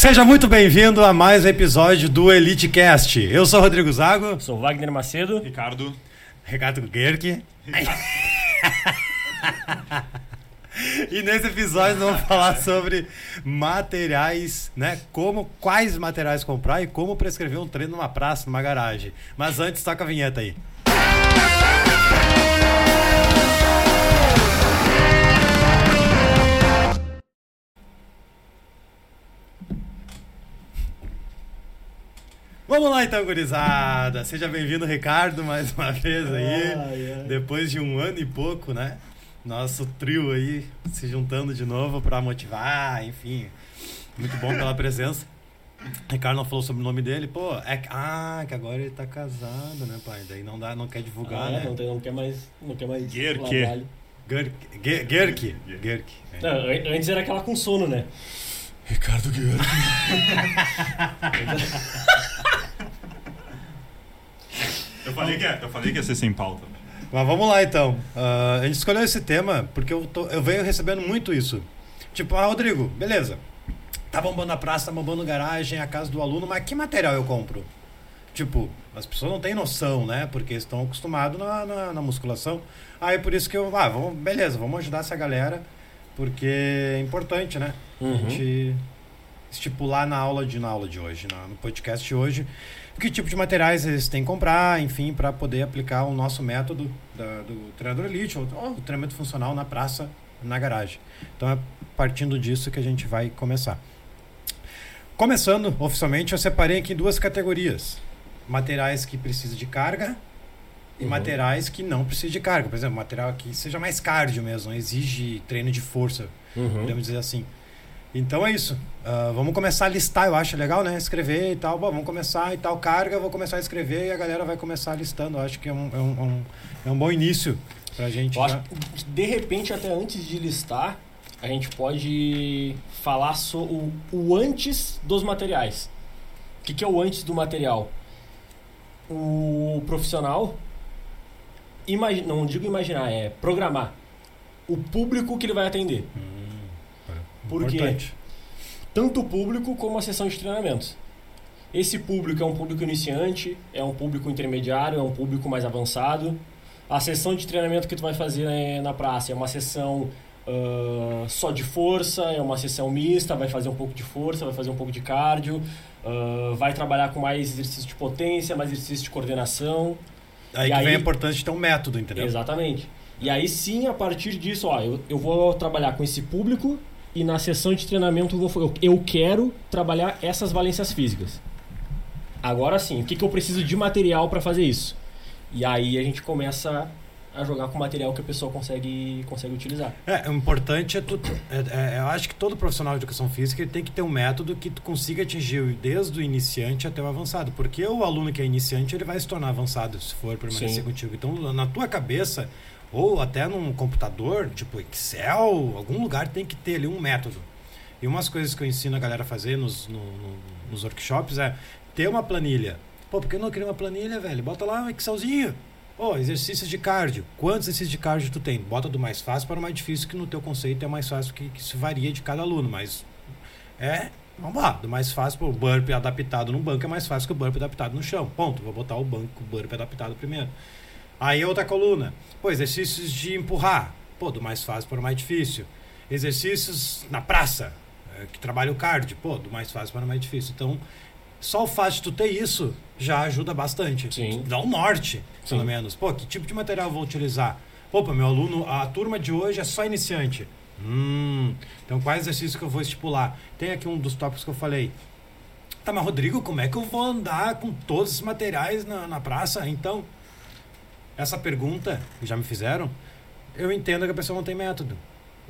Seja muito bem-vindo a mais um episódio do Elite Cast. Eu sou o Rodrigo Zago. Sou Wagner Macedo. Ricardo. Ricardo Gerke. E nesse episódio nós vamos falar sobre materiais, né? Como, quais materiais comprar e como prescrever um treino numa praça, numa garagem. Mas antes, toca a vinheta aí. Vamos lá então, gurizada. Seja bem-vindo, Ricardo, mais uma vez aí. Ai, ai. Depois de um ano e pouco, né? Nosso trio aí se juntando de novo pra motivar, enfim. Muito bom pela presença. Ricardo não falou sobre o nome dele, pô, é que- ah, que agora ele tá casado, né, pai? Daí não dá, não quer divulgar, Ah, né? não, não quer mais. Não quer mais. Gerke. trabalho. Gerk, Ge- Gerk, Gerk. é. Antes era aquela com sono, né? Ricardo Guerra. eu, falei que, ia- eu falei que ia ser sem pauta. Mas vamos lá então. Ah, a gente escolheu esse tema porque eu, tô- eu venho recebendo muito isso. Tipo, ah, Rodrigo, beleza. Tá bombando a praça, tá bombando garagem, a casa do aluno, mas que material eu compro? Tipo, as pessoas não têm noção, né? Porque estão acostumados na, na, na musculação. Aí por isso que eu, ah, vamos, beleza, vamos ajudar essa galera, porque é importante, né? A Uhum. gente estipular na aula de, na aula de hoje, na- no podcast de hoje, que tipo de materiais eles têm que comprar, enfim, para poder aplicar o nosso método da- do treinador elite, ou, ou o treinamento funcional na praça, na garagem. Então é partindo disso que a gente vai começar. Começando, oficialmente, eu separei aqui em duas categorias. Materiais que precisam de carga e Uhum. materiais que não precisam de carga. Por exemplo, material que seja mais cardio mesmo, exige treino de força, Uhum. podemos dizer assim. Então é isso. Ah, vamos começar a listar, eu acho legal, né? Escrever e tal. Bom, vamos começar e tal. Carga, eu vou começar a escrever e a galera vai começar listando. Eu acho que é um, é um, é um, é um bom início pra gente. Eu acho já- que, de repente, até antes de listar, a gente pode falar sobre o, o antes dos materiais. O que, que é o antes do material? O profissional, não digo imaginar, é programar o público que ele vai atender. Por quê? Importante. tanto o público como a sessão de treinamentos. Esse público é um público iniciante, é um público intermediário, é um público mais avançado. A sessão de treinamento que tu vai fazer né, na praça é uma sessão ah, só de força, é uma sessão mista, vai fazer um pouco de força, vai fazer um pouco de cardio, ah, vai trabalhar com mais exercício de potência, mais exercício de coordenação. Aí E que vem aí- a importância de ter um método, entendeu? Exatamente. E aí sim, a partir disso, ó, eu, eu vou trabalhar com esse público e na sessão de treinamento eu, vou, eu, eu quero trabalhar essas valências físicas. Agora sim, o que, que eu preciso de material para fazer isso? E aí a gente começa a jogar com material que a pessoa consegue, consegue utilizar. É, o importante é tu. é- é- eu acho que todo profissional de educação física tem que ter um método que tu consiga atingir desde o iniciante até o avançado. Porque o aluno que é iniciante ele vai se tornar avançado se for permanecer Sim. contigo. Então, na tua cabeça, ou até num computador, tipo Excel, algum lugar tem que ter ali um método. E umas coisas que eu ensino a galera a fazer nos, no- no- nos workshops é ter uma planilha. Pô, por que não criar uma planilha, velho? Bota lá um Excelzinho. Pô, exercícios de cardio. Quantos exercícios de cardio tu tem? Bota do mais fácil para o mais difícil, que no teu conceito é mais fácil, que, que isso varia de cada aluno. Mas é, vamos lá, do mais fácil, pô, o burpee adaptado no banco é mais fácil que o burpee adaptado no chão. Ponto. Vou botar o banco, o burpee adaptado primeiro. Aí outra coluna. Pô, exercícios de empurrar. Pô, do mais fácil para o mais difícil. Exercícios na praça, eh, que trabalha o cardio. Pô, do mais fácil para o mais difícil. Então, só o fato de tu ter isso já ajuda bastante. Sim. Dá um norte, pelo Sim. menos. Pô, que tipo de material eu vou utilizar? Pô, meu aluno, a turma de hoje é só iniciante. Hum, então quais exercícios que eu vou estipular? Tem aqui um dos tópicos que eu falei. Tá, mas Rodrigo, como é que eu vou andar com todos esses materiais na, na praça? Então, essa pergunta que já me fizeram, eu entendo que a pessoa não tem método.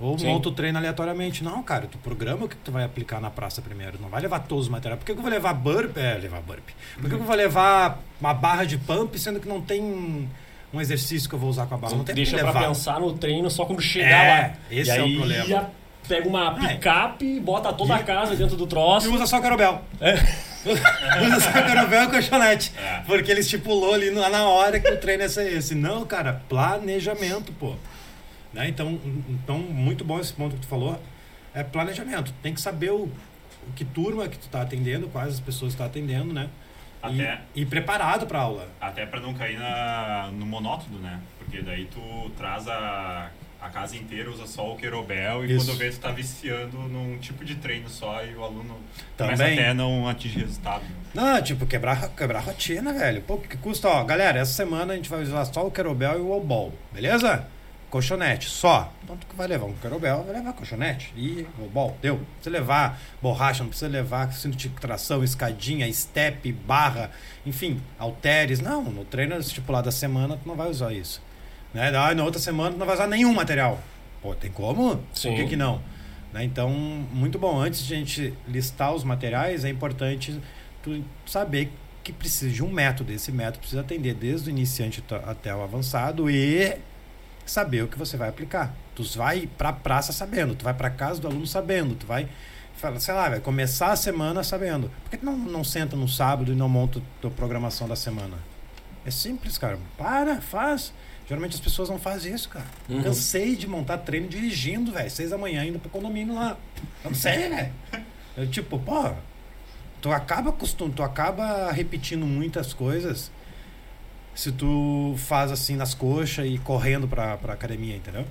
Ou Sim. monta o treino aleatoriamente. Não, cara, tu programa o que tu vai aplicar na praça primeiro. Não vai levar todos os materiais. Por que eu vou levar burp? É, levar burp. Por que eu vou levar uma barra de pump, sendo que não tem um exercício que eu vou usar com a barra? Não tem Deixa pra pensar no treino só quando chegar É, lá. esse e é o aí problema. já pega uma É. picape, bota toda a E- casa dentro do E troço. usa só carobel. É. usa só carobel e colchonete. É. Porque ele estipulou ali na na hora que o treino é esse-. Não, cara, planejamento, pô. Né? Então, então, muito bom esse ponto que tu falou. É planejamento. Tem que saber o, que turma que tu tá atendendo, quais as pessoas que tu tá atendendo, né? E- Até- E, preparado pra aula. Até pra não cair na, no monótono, né? Porque daí tu traz a, a casa inteira, usa só o querobel e Isso. quando vê tu tá viciando num tipo de treino só e o aluno começa Também. até a não atingir resultado. Não, tipo, quebrar, quebrar rotina, velho. Pô, que custa, ó, galera, essa semana a gente vai usar só o querobel e o obol, beleza? Colchonete, só. Então tu que vai levar um querobel, vai levar colchonete e obol, deu. Não precisa levar borracha, não precisa levar cinto de tração, escadinha, step, barra, enfim, halteres. Não, no treino estipulado da semana tu não vai usar isso. Né? Ah, na outra semana não vai usar nenhum material. Pô, tem como? Sim. Por que, que não? Né? Então, muito bom. Antes de a gente listar os materiais, é importante tu saber que precisa de um método. Esse método precisa atender desde o iniciante até o avançado e saber o que você vai aplicar. Tu vai pra praça sabendo, tu vai pra casa do aluno sabendo, tu vai, sei lá, vai começar a semana sabendo. Por que tu não, não senta no sábado e não monta a tua programação da semana? É simples, cara. Para, faz. Geralmente as pessoas não fazem isso, cara. Uhum. Cansei de montar treino dirigindo, velho. Seis da manhã indo pro condomínio lá. Cansei, velho. Eu, tipo, pô, tu acaba costum, tu acaba repetindo muitas coisas se tu faz assim nas coxas e correndo pra, pra academia, entendeu?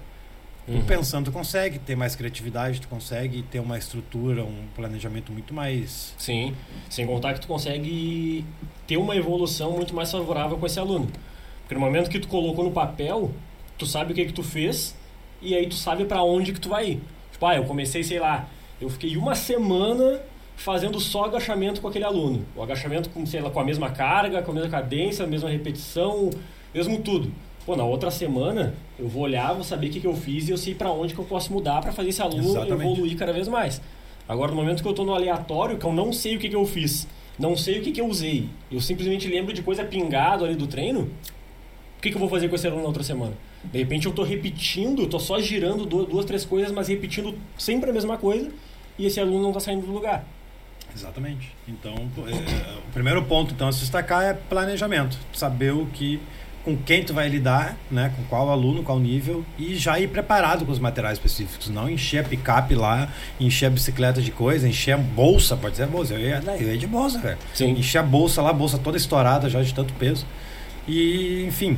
Tu Uhum. pensando, tu consegue ter mais criatividade, tu consegue ter uma estrutura, um planejamento muito mais. Sim, sem contar que tu consegue ter uma evolução muito mais favorável com esse aluno. Porque no momento que tu colocou no papel, tu sabe o que que tu fez e aí tu sabe pra onde que tu vai ir. Tipo, ah, eu comecei, sei lá, eu fiquei uma semana fazendo só agachamento com aquele aluno. O agachamento com, sei lá, com a mesma carga, com a mesma cadência, a mesma repetição, mesmo tudo. Pô, na outra semana eu vou olhar, vou saber o que, que eu fiz e eu sei pra onde que eu posso mudar pra fazer esse aluno Exatamente. evoluir cada vez mais. Agora, no momento que eu tô no aleatório, que eu não sei o que, que eu fiz, não sei o que, que eu usei, eu simplesmente lembro de coisa pingado ali do treino, o que, que eu vou fazer com esse aluno na outra semana? De repente eu tô repetindo, tô só girando du- duas, três coisas, mas repetindo sempre a mesma coisa, e esse aluno não tá saindo do lugar. Exatamente. Então, é, é, o primeiro ponto então a se destacar é planejamento. Saber o que com quem tu vai lidar, né, com qual aluno, qual nível e já ir preparado com os materiais específicos, não encher a picape lá, encher a bicicleta de coisa, encher a bolsa, pode ser a bolsa, eu ia, eu ia de bolsa, velho. Encher a bolsa lá, a bolsa toda estourada já de tanto peso. E, enfim.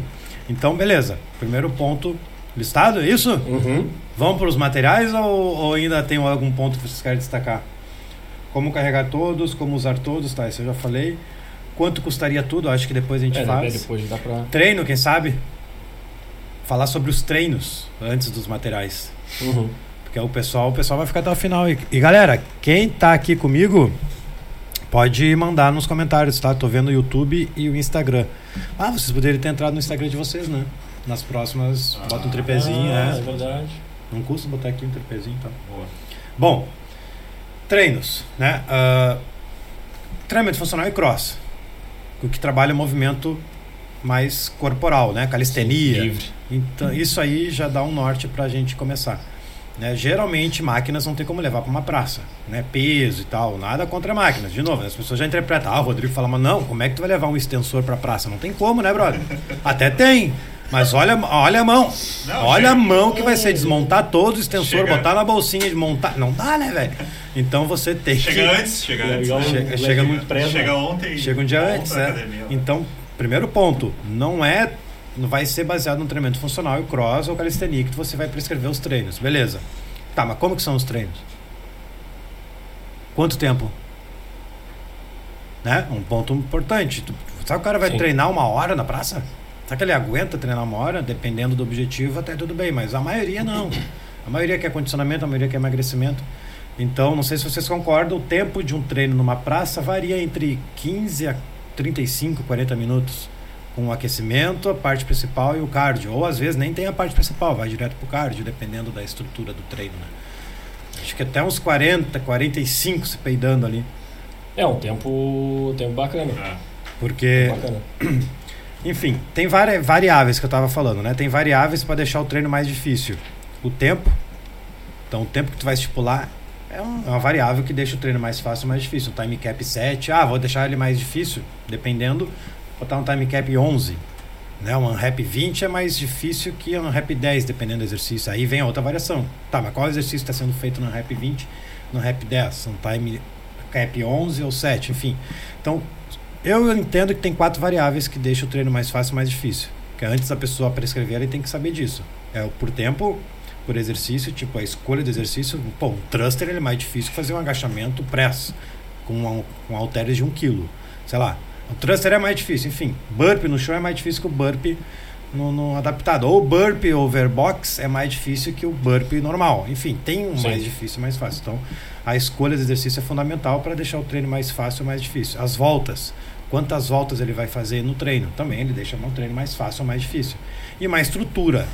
Então, beleza. Primeiro ponto listado, é isso? Uhum. Vamos para os materiais ou, ou ainda tem algum ponto que vocês querem destacar? Como carregar todos, como usar todos, tá? Isso eu já falei. Quanto custaria tudo? Acho que depois a gente É, faz. depois dá pra. Treino, quem sabe? Falar sobre os treinos antes dos materiais. Uhum. Porque o pessoal, o pessoal vai ficar até o final. E, e, galera, quem tá aqui comigo, pode mandar nos comentários, tá? Tô vendo o YouTube e o Instagram. Ah, vocês poderiam ter entrado no Instagram de vocês, né? Nas próximas, bota um tripézinho, ah, né? É verdade. Não custa botar aqui um tripézinho, tá? Boa. Bom, treinos, né? Ah, treinamento funcional e cross, o que trabalha o movimento mais corporal, né? Calistenia. Livre. Então, isso aí já dá um norte pra gente começar. Né? Geralmente, máquinas não tem como levar para uma praça, né? Peso e tal, nada contra máquinas. De novo, as pessoas já interpretam. Ah, o Rodrigo fala, mas não, como é que tu vai levar um extensor pra praça? Não tem como, né, brother? Até tem. Mas olha, olha a mão. Não, olha a chega- mão que vai ser desmontar todo o extensor, Chega- botar na bolsinha e montar. Não dá, né, velho? Então você tem que. Chega antes, chega antes. Chega- um chega muito- presa. Chega ontem. Chega um dia ontem antes, né? academia. Então, primeiro ponto, não é. Vai ser baseado no treinamento funcional e cross ou calistenia que você vai prescrever os treinos. Beleza. Tá, mas como que são os treinos? Quanto tempo? Né? Um ponto importante. Tu- sabe o cara vai Sim. treinar uma hora na praça? Será que ele aguenta treinar uma hora? Dependendo do objetivo, até tudo bem, mas a maioria não. A maioria quer condicionamento, a maioria quer emagrecimento. Então, não sei se vocês concordam, o tempo de um treino numa praça varia entre 15 a 35, 40 minutos. Com o aquecimento, a parte principal e o cardio. Ou às vezes nem tem a parte principal, vai direto pro cardio, dependendo da estrutura do treino. Né? Acho que até uns 40, 45 se peidando ali. É um tempo, tempo bacana. É. Porque bacana. Enfim, tem vari- variáveis que eu estava falando, né? Tem variáveis para deixar o treino mais difícil. O tempo. Então, o tempo que tu vai estipular é, um- é uma variável que deixa o treino mais fácil ou mais difícil. O time cap 7, ah, vou deixar ele mais difícil. Dependendo, botar um time cap 11. Né? Um rep 20 é mais difícil que um rep 10, dependendo do exercício. Aí vem a outra variação. Tá, mas qual exercício está sendo feito no rep 20, no rep 10? Um time cap 11 ou 7, enfim. Então, eu entendo que tem quatro variáveis que deixam o treino mais fácil e mais difícil. Que antes da pessoa prescrever, ele tem que saber disso. É o por tempo, por exercício, tipo a escolha do exercício. Pô, um thruster é mais difícil que fazer um agachamento press com, um, com halteres de 1 um kg. Sei lá. O thruster é mais difícil. Enfim, burp no chão é mais difícil que o burp no, no adaptado. Ou burp overbox é mais difícil que o burp normal. Enfim, tem um Sim. mais difícil e mais fácil. Então, a escolha do exercício é fundamental para deixar o treino mais fácil ou mais difícil. As voltas. Quantas voltas ele vai fazer no treino? Também ele deixa o treino mais fácil ou mais difícil. E uma estrutura.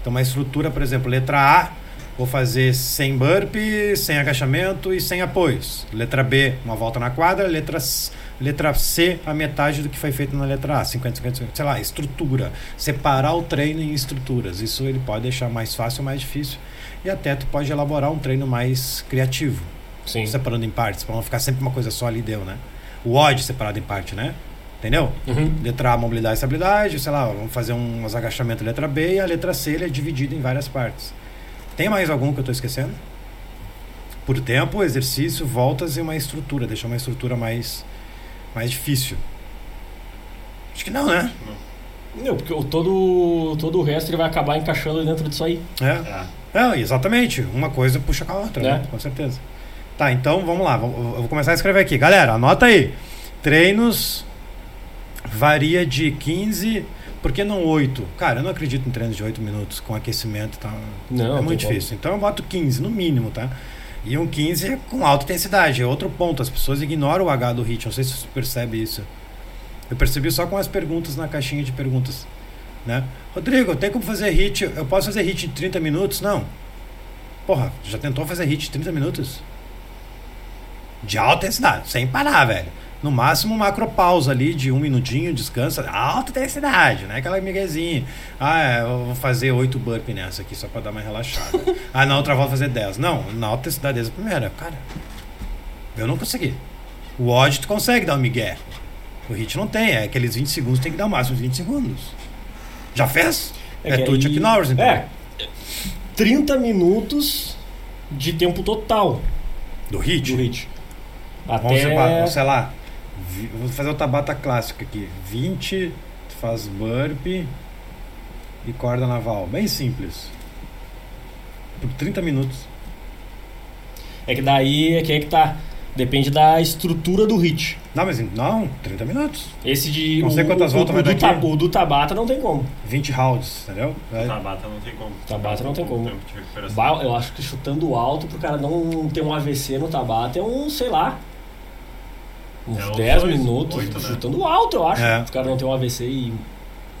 Então, uma estrutura, por exemplo, letra A, vou fazer sem burp, sem agachamento e sem apoios. Letra B, uma volta na quadra. Letra, C- letra C, a metade do que foi feito na letra A. 50, 50, 50. Sei lá, estrutura. Separar o treino em estruturas. Isso ele pode deixar mais fácil ou mais difícil. E até tu pode elaborar um treino mais criativo Sim. separando em partes, para não ficar sempre uma coisa só ali deu, né? O odd separado em parte, né? Entendeu? Uhum. Letra A, mobilidade e estabilidade, sei lá, vamos fazer uns agachamentos letra B e a letra C ele é dividido em várias partes. Tem mais algum que eu estou esquecendo? Por tempo, exercício, voltas e uma estrutura, deixar uma estrutura mais, mais difícil. Acho que não, né? Não, porque o- todo, todo o resto ele vai acabar encaixando dentro disso aí. É. É. É, exatamente. Uma coisa puxa com a outra, É. né? Com certeza. Tá, então vamos lá. Eu vou começar a escrever aqui. Galera, anota aí. Treinos varia de 15, por que não 8? Cara, eu não acredito em treinos de 8 minutos com aquecimento e tal. Não, é muito difícil. Então eu boto 15 no mínimo, tá? E um 15 com alta intensidade. É outro ponto. As pessoas ignoram o H do HIIT. Não sei se você percebe isso. Eu percebi só com as perguntas na caixinha de perguntas. Né? Rodrigo, tem como fazer HIT? Eu posso fazer HIT em 30 minutos? Não. Porra, já tentou fazer HIT em 30 minutos? De alta intensidade, sem parar, velho. No máximo, macropausa ali de um minutinho, descansa. Alta intensidade, né? Aquela miguezinha. Ah, é, eu vou fazer 8 burp nessa aqui só pra dar uma relaxada. ah, na outra volta fazer 10. Não, na alta intensidade desde a primeira. Cara, eu não consegui. O odd tu consegue dar um migué. O hit não tem, é aqueles 20 segundos tem que dar o máximo de 20 segundos. Já fez? É, que tu, Chuck Norris, então. É. 30 minutos de tempo total Do hit? do hit. Vamos Até. separar, sei lá. Vou fazer o Tabata clássico aqui. 20, tu faz burp e corda naval. Bem simples. Por 30 minutos. É que daí é que é que tá. Depende da estrutura do hit. Não, mas não, 30 minutos. Esse de. Não sei o- quantas o, voltas o, vai do dar aqui. o do Tabata não tem como. 20 rounds, entendeu? É, Tabata não tem como. Tabata não tem como. Tempo de recuperação. Ba- Eu acho que chutando alto pro cara não ter um AVC no Tabata é um, sei lá. Uns É, uns 10 dois, minutos. oito, né? Chutando alto, eu acho. É. O cara não ter um AVC e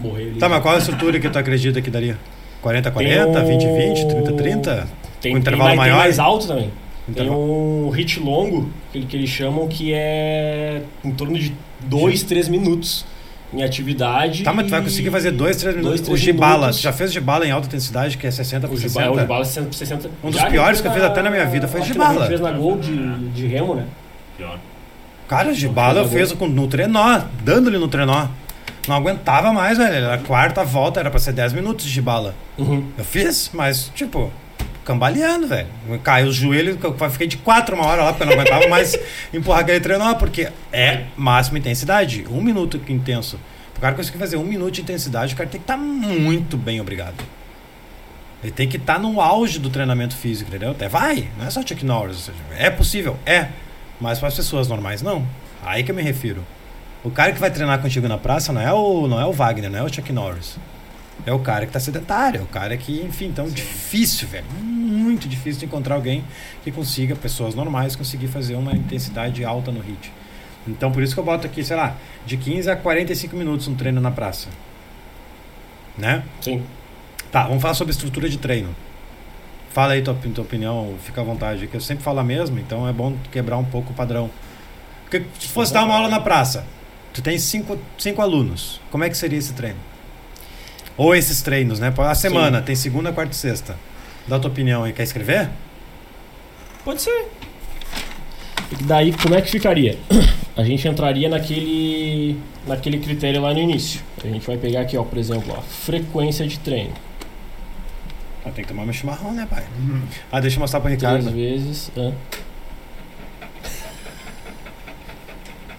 morrer ali. Tá, mas qual é a estrutura que tu acredita que daria? 40, 40, Tem um- 20, 20, 30, 30? Tem, um intervalo tem mais, maior? Tem mais alto também. Tem um hit longo, que, que eles chamam, que é em torno de 2, 3 minutos em atividade. Tá, mas tu vai conseguir fazer 2, 3 minutos. Dois, o três Gibala, minutos. tu já fez Gibala em alta intensidade, que é 60 por O 60? Gibala, o Gibala 60, 60 Um dos piores que eu fiz até na minha vida foi que Gibala. Gente fez na Gol de, de remo, né? Pior. Cara, o Gibala eu fez com- no trenó, dando-lhe no trenó. Não aguentava mais, velho. Era a quarta volta, era pra ser 10 minutos de Gibala. Uhum. Eu fiz, mas, tipo, cambaleando, velho. Caiu os joelhos, eu fiquei de quatro uma hora lá, porque eu não aguentava mais empurrar aquele trenó, porque é máxima intensidade. Um minuto intenso. O cara conseguir fazer um minuto de intensidade, o cara tem que estar muito bem, obrigado. Ele tem que estar no auge do treinamento físico, entendeu? Até vai, não é só Chuck Norris. É possível, é. Mas para as pessoas normais, não. Aí que eu me refiro. O cara que vai treinar contigo na praça não é o, não é o Wagner, não é o Chuck Norris. É o cara que tá sedentário, é o cara que, enfim, então difícil, velho. Muito difícil de encontrar alguém que consiga, pessoas normais, conseguir fazer uma intensidade alta no hit. Então por isso que eu boto aqui, sei lá, de 15 a 45 minutos um treino na praça. Né? Sim. Tá, vamos falar sobre estrutura de treino. Fala aí tua, tua opinião, fica à vontade, que eu sempre falo a mesma, então é bom quebrar um pouco o padrão. Porque se fosse dar uma aula na praça, tu tem cinco, cinco alunos, como é que seria esse treino? Ou esses treinos, né? A semana, tem segunda, quarta e sexta. Dá a tua opinião aí, quer escrever? Pode ser. E daí, como é que ficaria? A gente entraria naquele, naquele critério lá no início. A gente vai pegar aqui, ó, por exemplo, ó, frequência de treino. Ah, tem que tomar meu chimarrão, né, pai? Ah, deixa eu mostrar pro Ricardo. Três vezes. hã?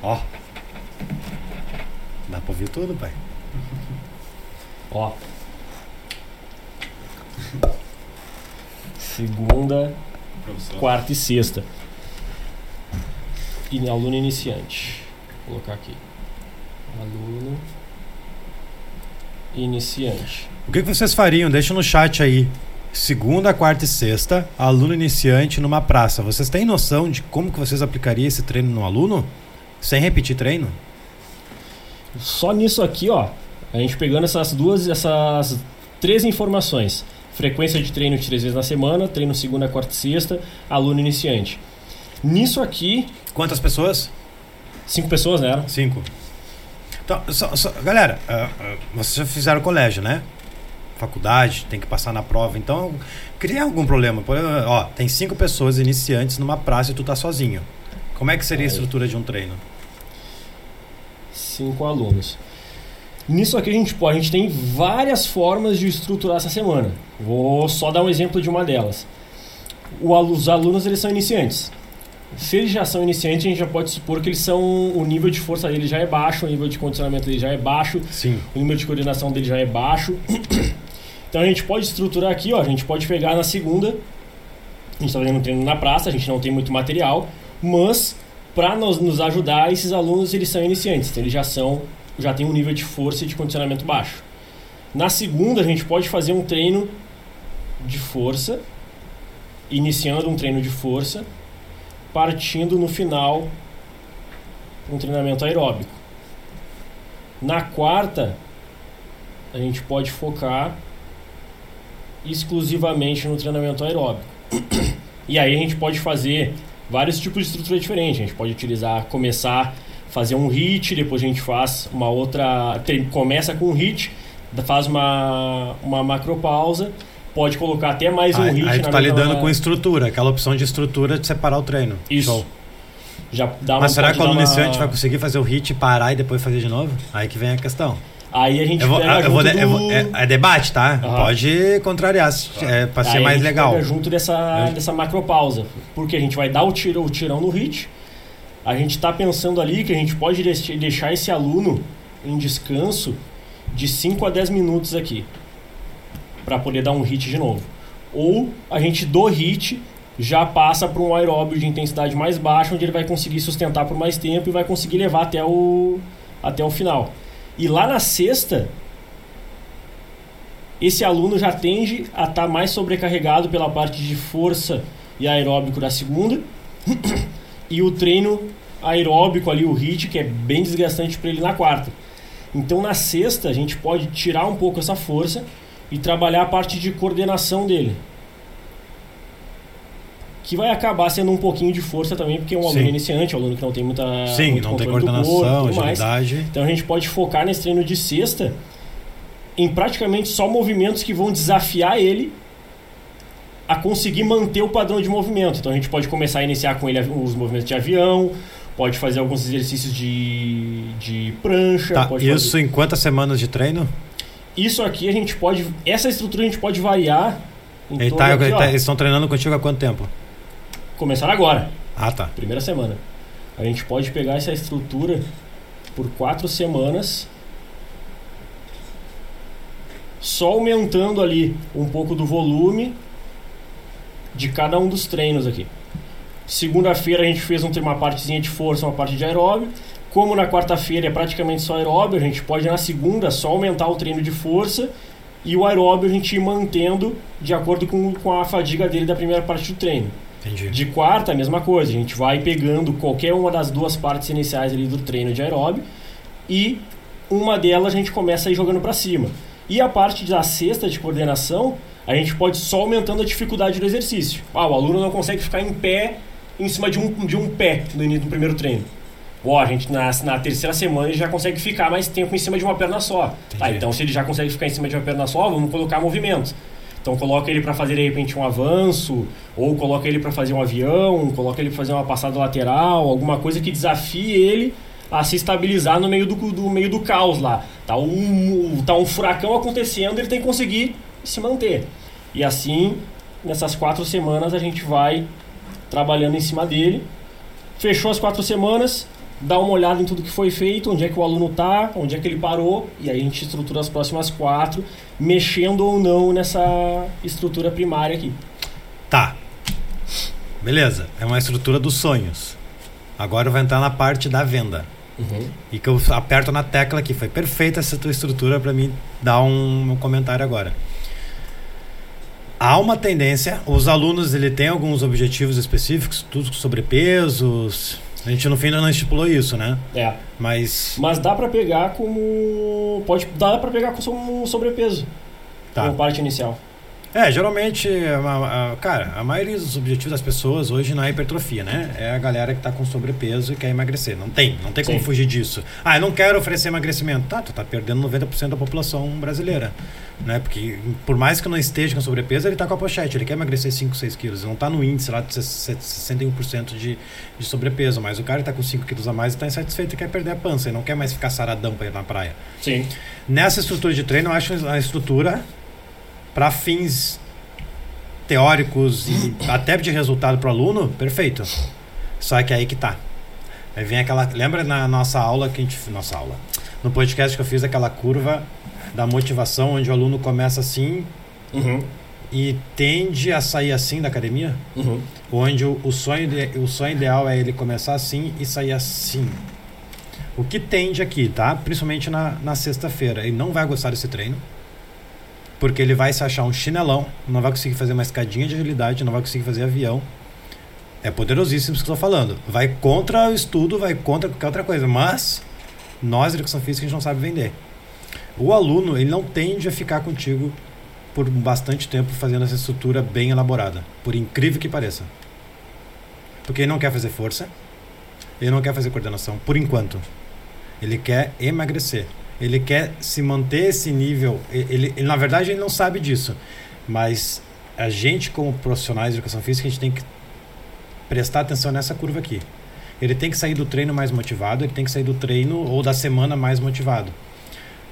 Ó. Dá pra ouvir tudo, pai. Ó. Segunda, Professor. quarta e sexta. E aluno iniciante. Vou colocar aqui. Aluno iniciante. O que, que vocês fariam? Deixa no chat aí. Segunda, quarta e sexta, aluno iniciante numa praça. Vocês têm noção de como que vocês aplicariam esse treino no aluno? Sem repetir treino? Só nisso aqui, ó, a gente pegando essas duas, essas três informações. Frequência de treino de três vezes na semana, treino segunda, quarta e sexta, aluno iniciante. Nisso aqui, Quantas pessoas? cinco pessoas, né? Cinco. Então, só- só- galera, ah, ah, vocês já fizeram colégio, né? Faculdade, tem que passar na prova. Então, cria algum problema. Por exemplo, ó, tem cinco pessoas iniciantes numa praça e tu tá sozinho. Como é que seria a Aí. estrutura de um treino? Cinco alunos. Nisso aqui a gente pode, a gente tem várias formas de estruturar essa semana. Vou só dar um exemplo de uma delas. O os alunos eles são iniciantes. Se eles já são iniciantes, a gente já pode supor que eles são o nível de força deles já é baixo, o nível de condicionamento deles já é baixo, Sim. o número de coordenação dele já é baixo. Então a gente pode estruturar aqui, ó, a gente pode pegar na segunda, a gente está fazendo um treino na praça, a gente não tem muito material, mas para nos, nos ajudar, esses alunos eles são iniciantes, então eles já são, já têm um nível de força e de condicionamento baixo. Na segunda a gente pode fazer um treino de força, iniciando um treino de força, partindo no final um treinamento aeróbico. Na quarta, a gente pode focar exclusivamente no treinamento aeróbico. E aí a gente pode fazer vários tipos de estrutura diferentes. A gente pode utilizar, começar, fazer um hit, depois a gente faz uma outra. tem- começa com um hit, faz uma, uma macropausa, pode colocar até mais um aí, hit aí na tu tá mesma- lidando com estrutura, aquela opção de estrutura de separar o treino. Isso. Show. Já dá uma, Mas será pode que o aluno uma- iniciante vai conseguir fazer o hit, parar e depois fazer de novo? Aí que vem a questão. Aí a gente Eu vou, pega eu vou de- eu vou- do- é, é debate, tá? Aham. Pode contrariar, se- é, pra ser Aí mais gente legal. pega junto dessa, Eu- dessa macropausa. Porque a gente vai dar o, tiro, o tirão no hit. A gente está pensando ali que a gente pode deix- deixar esse aluno em descanso de 5 a 10 minutos aqui. para poder dar um hit de novo. Ou a gente do hit já passa para um aeróbio de intensidade mais baixa, onde ele vai conseguir sustentar por mais tempo e vai conseguir levar até o, até o final. E lá na sexta, esse aluno já tende a estar mais sobrecarregado pela parte de força e aeróbico da segunda. e o treino aeróbico ali, o HIIT, que é bem desgastante para ele na quarta. Então na sexta a gente pode tirar um pouco essa força e trabalhar a parte de coordenação dele. Que vai acabar sendo um pouquinho de força também, porque é um aluno Sim. iniciante, um aluno que não tem muita Sim, muito não tem coordenação, corpo, tudo mais. agilidade. Então a gente pode focar nesse treino de sexta em praticamente só movimentos que vão desafiar ele a conseguir manter o padrão de movimento. Então a gente pode começar a iniciar com ele os movimentos de avião, pode fazer alguns exercícios de, de prancha. Tá, isso em quantas semanas de treino? fazer- isso aqui a gente pode. Essa estrutura a gente pode variar. Em Ele tá- ele tá- eles estão treinando contigo há quanto tempo? Começar agora. Ah, tá. primeira semana. A gente pode pegar essa estrutura por quatro semanas, só aumentando ali um pouco do volume de cada um dos treinos aqui. Segunda-feira a gente fez um, uma partezinha de força, uma parte de aeróbio. Como na quarta-feira é praticamente só aeróbio, a gente pode na segunda só aumentar o treino de força e o aeróbio a gente ir mantendo de acordo com, com a fadiga dele da primeira parte do treino. Entendi. De quarta, a mesma coisa. A gente vai pegando qualquer uma das duas partes iniciais ali do treino de aeróbio e uma delas a gente começa a ir jogando para cima. E a parte da sexta de coordenação, a gente pode só aumentando a dificuldade do exercício. Ah, o aluno não consegue ficar em pé em cima de um, de um pé no início do primeiro treino. Ó, a gente na, na terceira semana ele já consegue ficar mais tempo em cima de uma perna só. Tá, então se ele já consegue ficar em cima de uma perna só, vamos colocar movimentos. Então coloca ele para fazer de repente um avanço, ou coloca ele para fazer um avião, coloca ele para fazer uma passada lateral, alguma coisa que desafie ele a se estabilizar no meio do, do meio do caos lá. Tá um, tá um furacão acontecendo, ele tem que conseguir se manter. E assim, nessas quatro semanas a gente vai trabalhando em cima dele. Fechou as quatro semanas, dá uma olhada em tudo que foi feito, onde é que o aluno tá, onde é que ele parou, e aí a gente estrutura as próximas quatro, mexendo ou não nessa estrutura primária aqui. Tá. Beleza. É uma estrutura dos sonhos. Agora vai entrar na parte da venda. Uhum. E que eu aperto na tecla aqui. Foi perfeita essa tua estrutura para mim dar um, um comentário agora. Há uma tendência, os alunos ele tem alguns objetivos específicos, tudo sobre pesos. A gente no fim ainda não estipulou isso, né? É. Mas Mas dá pra pegar como. Pode, dá pra pegar como sobrepeso. tá. Como parte inicial. É, geralmente, a, a- cara, a maioria dos objetivos das pessoas hoje não é hipertrofia, né? É a galera que tá com sobrepeso e quer emagrecer. Não tem, não tem como Sim. fugir disso. Ah, eu não quero oferecer emagrecimento. Tá, tu tá perdendo 90% da população brasileira. Né? Porque por mais que não esteja com sobrepeso, ele tá com a pochete, ele quer emagrecer 5, 6 quilos. Ele não tá no índice lá de 61% de, de sobrepeso. Mas o cara que tá com 5 quilos a mais e tá insatisfeito e quer perder a pança. Ele não quer mais ficar saradão pra ir na praia. Sim. Nessa estrutura de treino, eu acho a estrutura para fins teóricos e até de resultado para o aluno, perfeito. Só que aí que tá. Aí vem aquela. Lembra na nossa aula que a gente. Nossa aula. No podcast que eu fiz aquela curva da motivação, onde o aluno começa assim Uhum. e tende a sair assim da academia? Uhum. onde o, o sonho de- o sonho ideal é ele começar assim e sair assim. O que tende aqui, tá? Principalmente na, na sexta-feira. Ele não vai gostar desse treino. Porque ele vai se achar um chinelão, não vai conseguir fazer uma escadinha de agilidade, não vai conseguir fazer avião. É poderosíssimo isso que eu estou falando. Vai contra o estudo, vai contra qualquer outra coisa. Mas nós, educação física, a gente não sabe vender. O aluno, ele não tende a ficar contigo por bastante tempo fazendo essa estrutura bem elaborada. Por incrível que pareça. Porque ele não quer fazer força, ele não quer fazer coordenação, por enquanto. Ele quer emagrecer. Ele quer se manter esse nível. Ele, ele- na verdade, ele não sabe disso. Mas a gente, como profissionais de educação física, a gente tem que prestar atenção nessa curva aqui. Ele tem que sair do treino mais motivado, ele tem que sair do treino ou da semana mais motivado.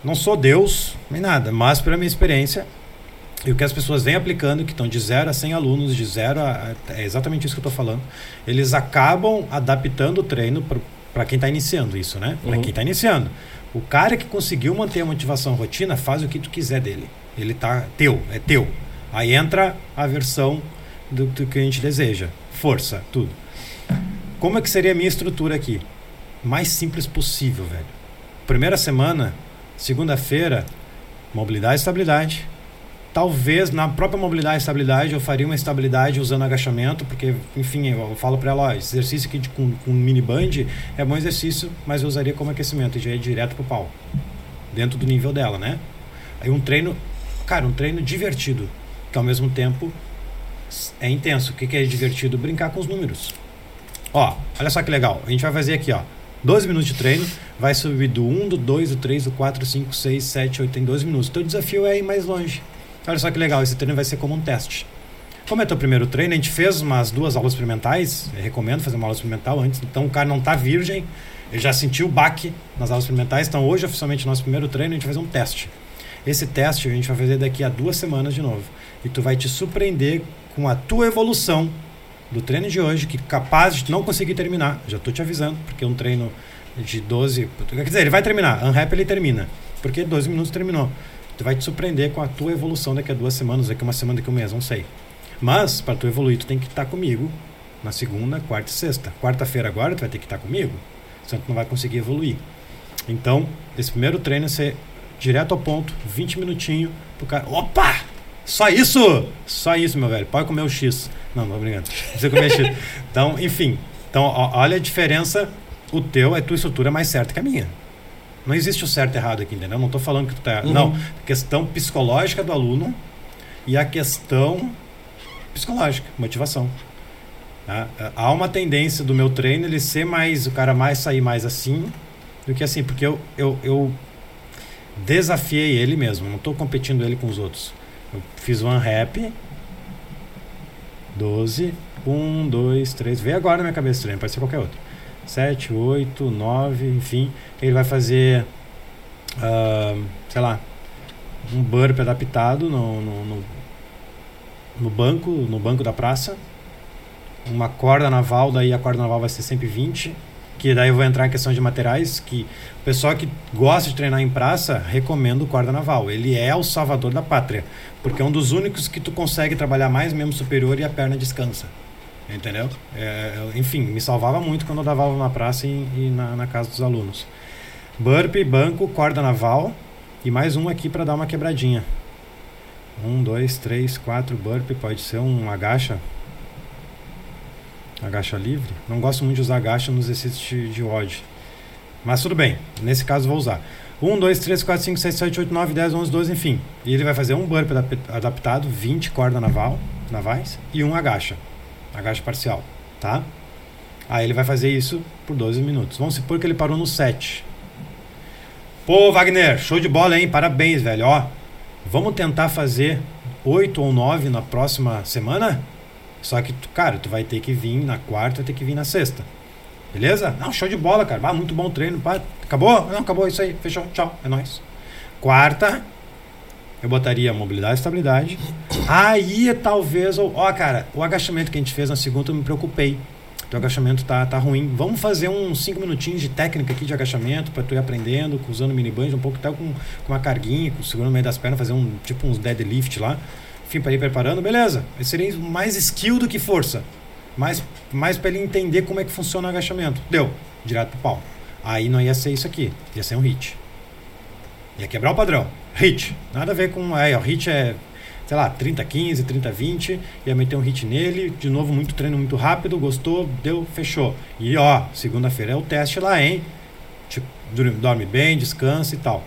Não sou Deus, nem nada, mas pela minha experiência, e o que as pessoas vêm aplicando, que estão de 0 a 100 alunos, de 0 a. É exatamente isso que eu estou falando. Eles acabam adaptando o treino para quem está iniciando isso, né? Para Uhum. quem está iniciando. O cara que conseguiu manter a motivação rotina, faz o que tu quiser dele. Ele tá teu, é teu. Aí entra a versão do, do que a gente deseja. Força, tudo. Como é que seria a minha estrutura aqui? Mais simples possível, velho. Primeira semana, segunda-feira, mobilidade e estabilidade. Talvez na própria mobilidade e estabilidade eu faria uma estabilidade usando agachamento, porque, enfim, eu falo para ela: ó, esse exercício aqui de, com, com mini band é bom exercício, mas eu usaria como aquecimento e já é direto pro pau, dentro do nível dela, né? Aí um treino, cara, um treino divertido, que ao mesmo tempo é intenso. O que, que é divertido? Brincar com os números. Ó, olha só que legal. A gente vai fazer aqui, ó. 12 minutos de treino, vai subir do 1, do 2, do 3, do 4, 5, 6, 7, 8, tem 12 minutos. Teu desafio é ir mais longe. Olha só que legal, esse treino vai ser como um teste. Como é teu primeiro treino, a gente fez umas duas aulas experimentais, recomendo fazer uma aula experimental antes, então o cara não tá virgem, ele já sentiu o baque nas aulas experimentais, então hoje oficialmente nosso primeiro treino a gente vai fazer um teste. Esse teste a gente vai fazer daqui a duas semanas de novo. E tu vai te surpreender com a tua evolução do treino de hoje, que capaz de não conseguir terminar. Já tô te avisando, porque é um treino de 12. Quer dizer, ele vai terminar. Unwrap ele termina. Porque 12 minutos terminou. Tu vai te surpreender com a tua evolução daqui a duas semanas, daqui a uma semana, daqui a um mês, não sei. Mas, para tu evoluir, tu tem que estar comigo na segunda, quarta e sexta. Quarta-feira agora tu vai ter que estar comigo, senão tu não vai conseguir evoluir. Então, esse primeiro treino é ser direto ao ponto, 20 minutinhos pro cara. Opa! Só isso! Só isso, meu velho. Pode comer o X. Não, não, obrigado. Precisa comer X. Então, enfim. Então, ó, olha a diferença. O teu, a tua estrutura é mais certa que a minha. Não existe o certo e errado aqui, entendeu? Não estou falando que tu tá. Uhum. Não. Questão psicológica do aluno e a questão psicológica, motivação. Tá? Há uma tendência do meu treino ele ser mais. O cara mais sair mais assim do que assim, porque eu, eu, eu desafiei ele mesmo, não estou competindo ele com os outros. Eu fiz one rap, 12, 1, 2, 3, vê agora na minha cabeça o treino, pode ser qualquer outro. 7, 8, 9, enfim. Ele vai fazer, ah, sei lá, um burp adaptado no, no, no, no banco, no banco da praça. Uma corda naval, daí a corda naval vai ser sempre 20. que daí eu vou entrar em questão de materiais, que o pessoal que gosta de treinar em praça, recomendo o corda naval. Ele é o salvador da pátria, porque é um dos únicos que tu consegue trabalhar mais membro superior e a perna descansa. Entendeu? É, enfim, me salvava muito quando eu dava aula na praça e, e na, na casa dos alunos. Burpee, banco, corda naval e mais um aqui para dar uma quebradinha. Um, dois, três, quatro burpee, pode ser um agacha. Agacha livre. Não gosto muito de usar agacha nos exercícios de, de odd. Mas tudo bem, nesse caso vou usar. 1, 2, 3, 4, 5, 6, 7, 8, 9, 10, 11, 12, enfim. E ele vai fazer um burpee adaptado, 20 corda naval, navais, e um agacha. Agacha parcial, tá? Aí ele vai fazer isso por 12 minutos. Vamos supor que ele parou no 7. Pô, Wagner, show de bola, hein? Parabéns, velho. Ó, vamos tentar fazer 8 ou 9 na próxima semana? Só que, cara, tu vai ter que vir na quarta, vai ter que vir na sexta. Beleza? Não, show de bola, cara. Ah, muito bom treino. Pá. Acabou? Não, acabou isso aí. Fechou. Tchau. É nóis. Quarta, eu botaria mobilidade e estabilidade. Aí talvez. Ó, cara, o agachamento que a gente fez na segunda eu me preocupei. Teu agachamento tá, tá ruim. Vamos fazer uns 5 minutinhos de técnica aqui de agachamento para tu ir aprendendo, usando mini band, um pouco até com, com uma carguinha, com, segurando no meio das pernas, fazer um tipo uns deadlift lá. Enfim, para ir preparando, beleza. Esse seria mais skill do que força. Mais, mais para ele entender como é que funciona o agachamento. Deu, direto pro pau. Aí não ia ser isso aqui, ia ser um hit. Ia quebrar o padrão. Hit. Nada a ver com. Aí, ó, hit é sei lá, 30, 15, 30, 20, ia meter um hit nele, de novo, muito treino, muito rápido, gostou, deu, fechou. E ó, segunda-feira é o teste lá, hein? Tipo, dorme bem, descansa e tal.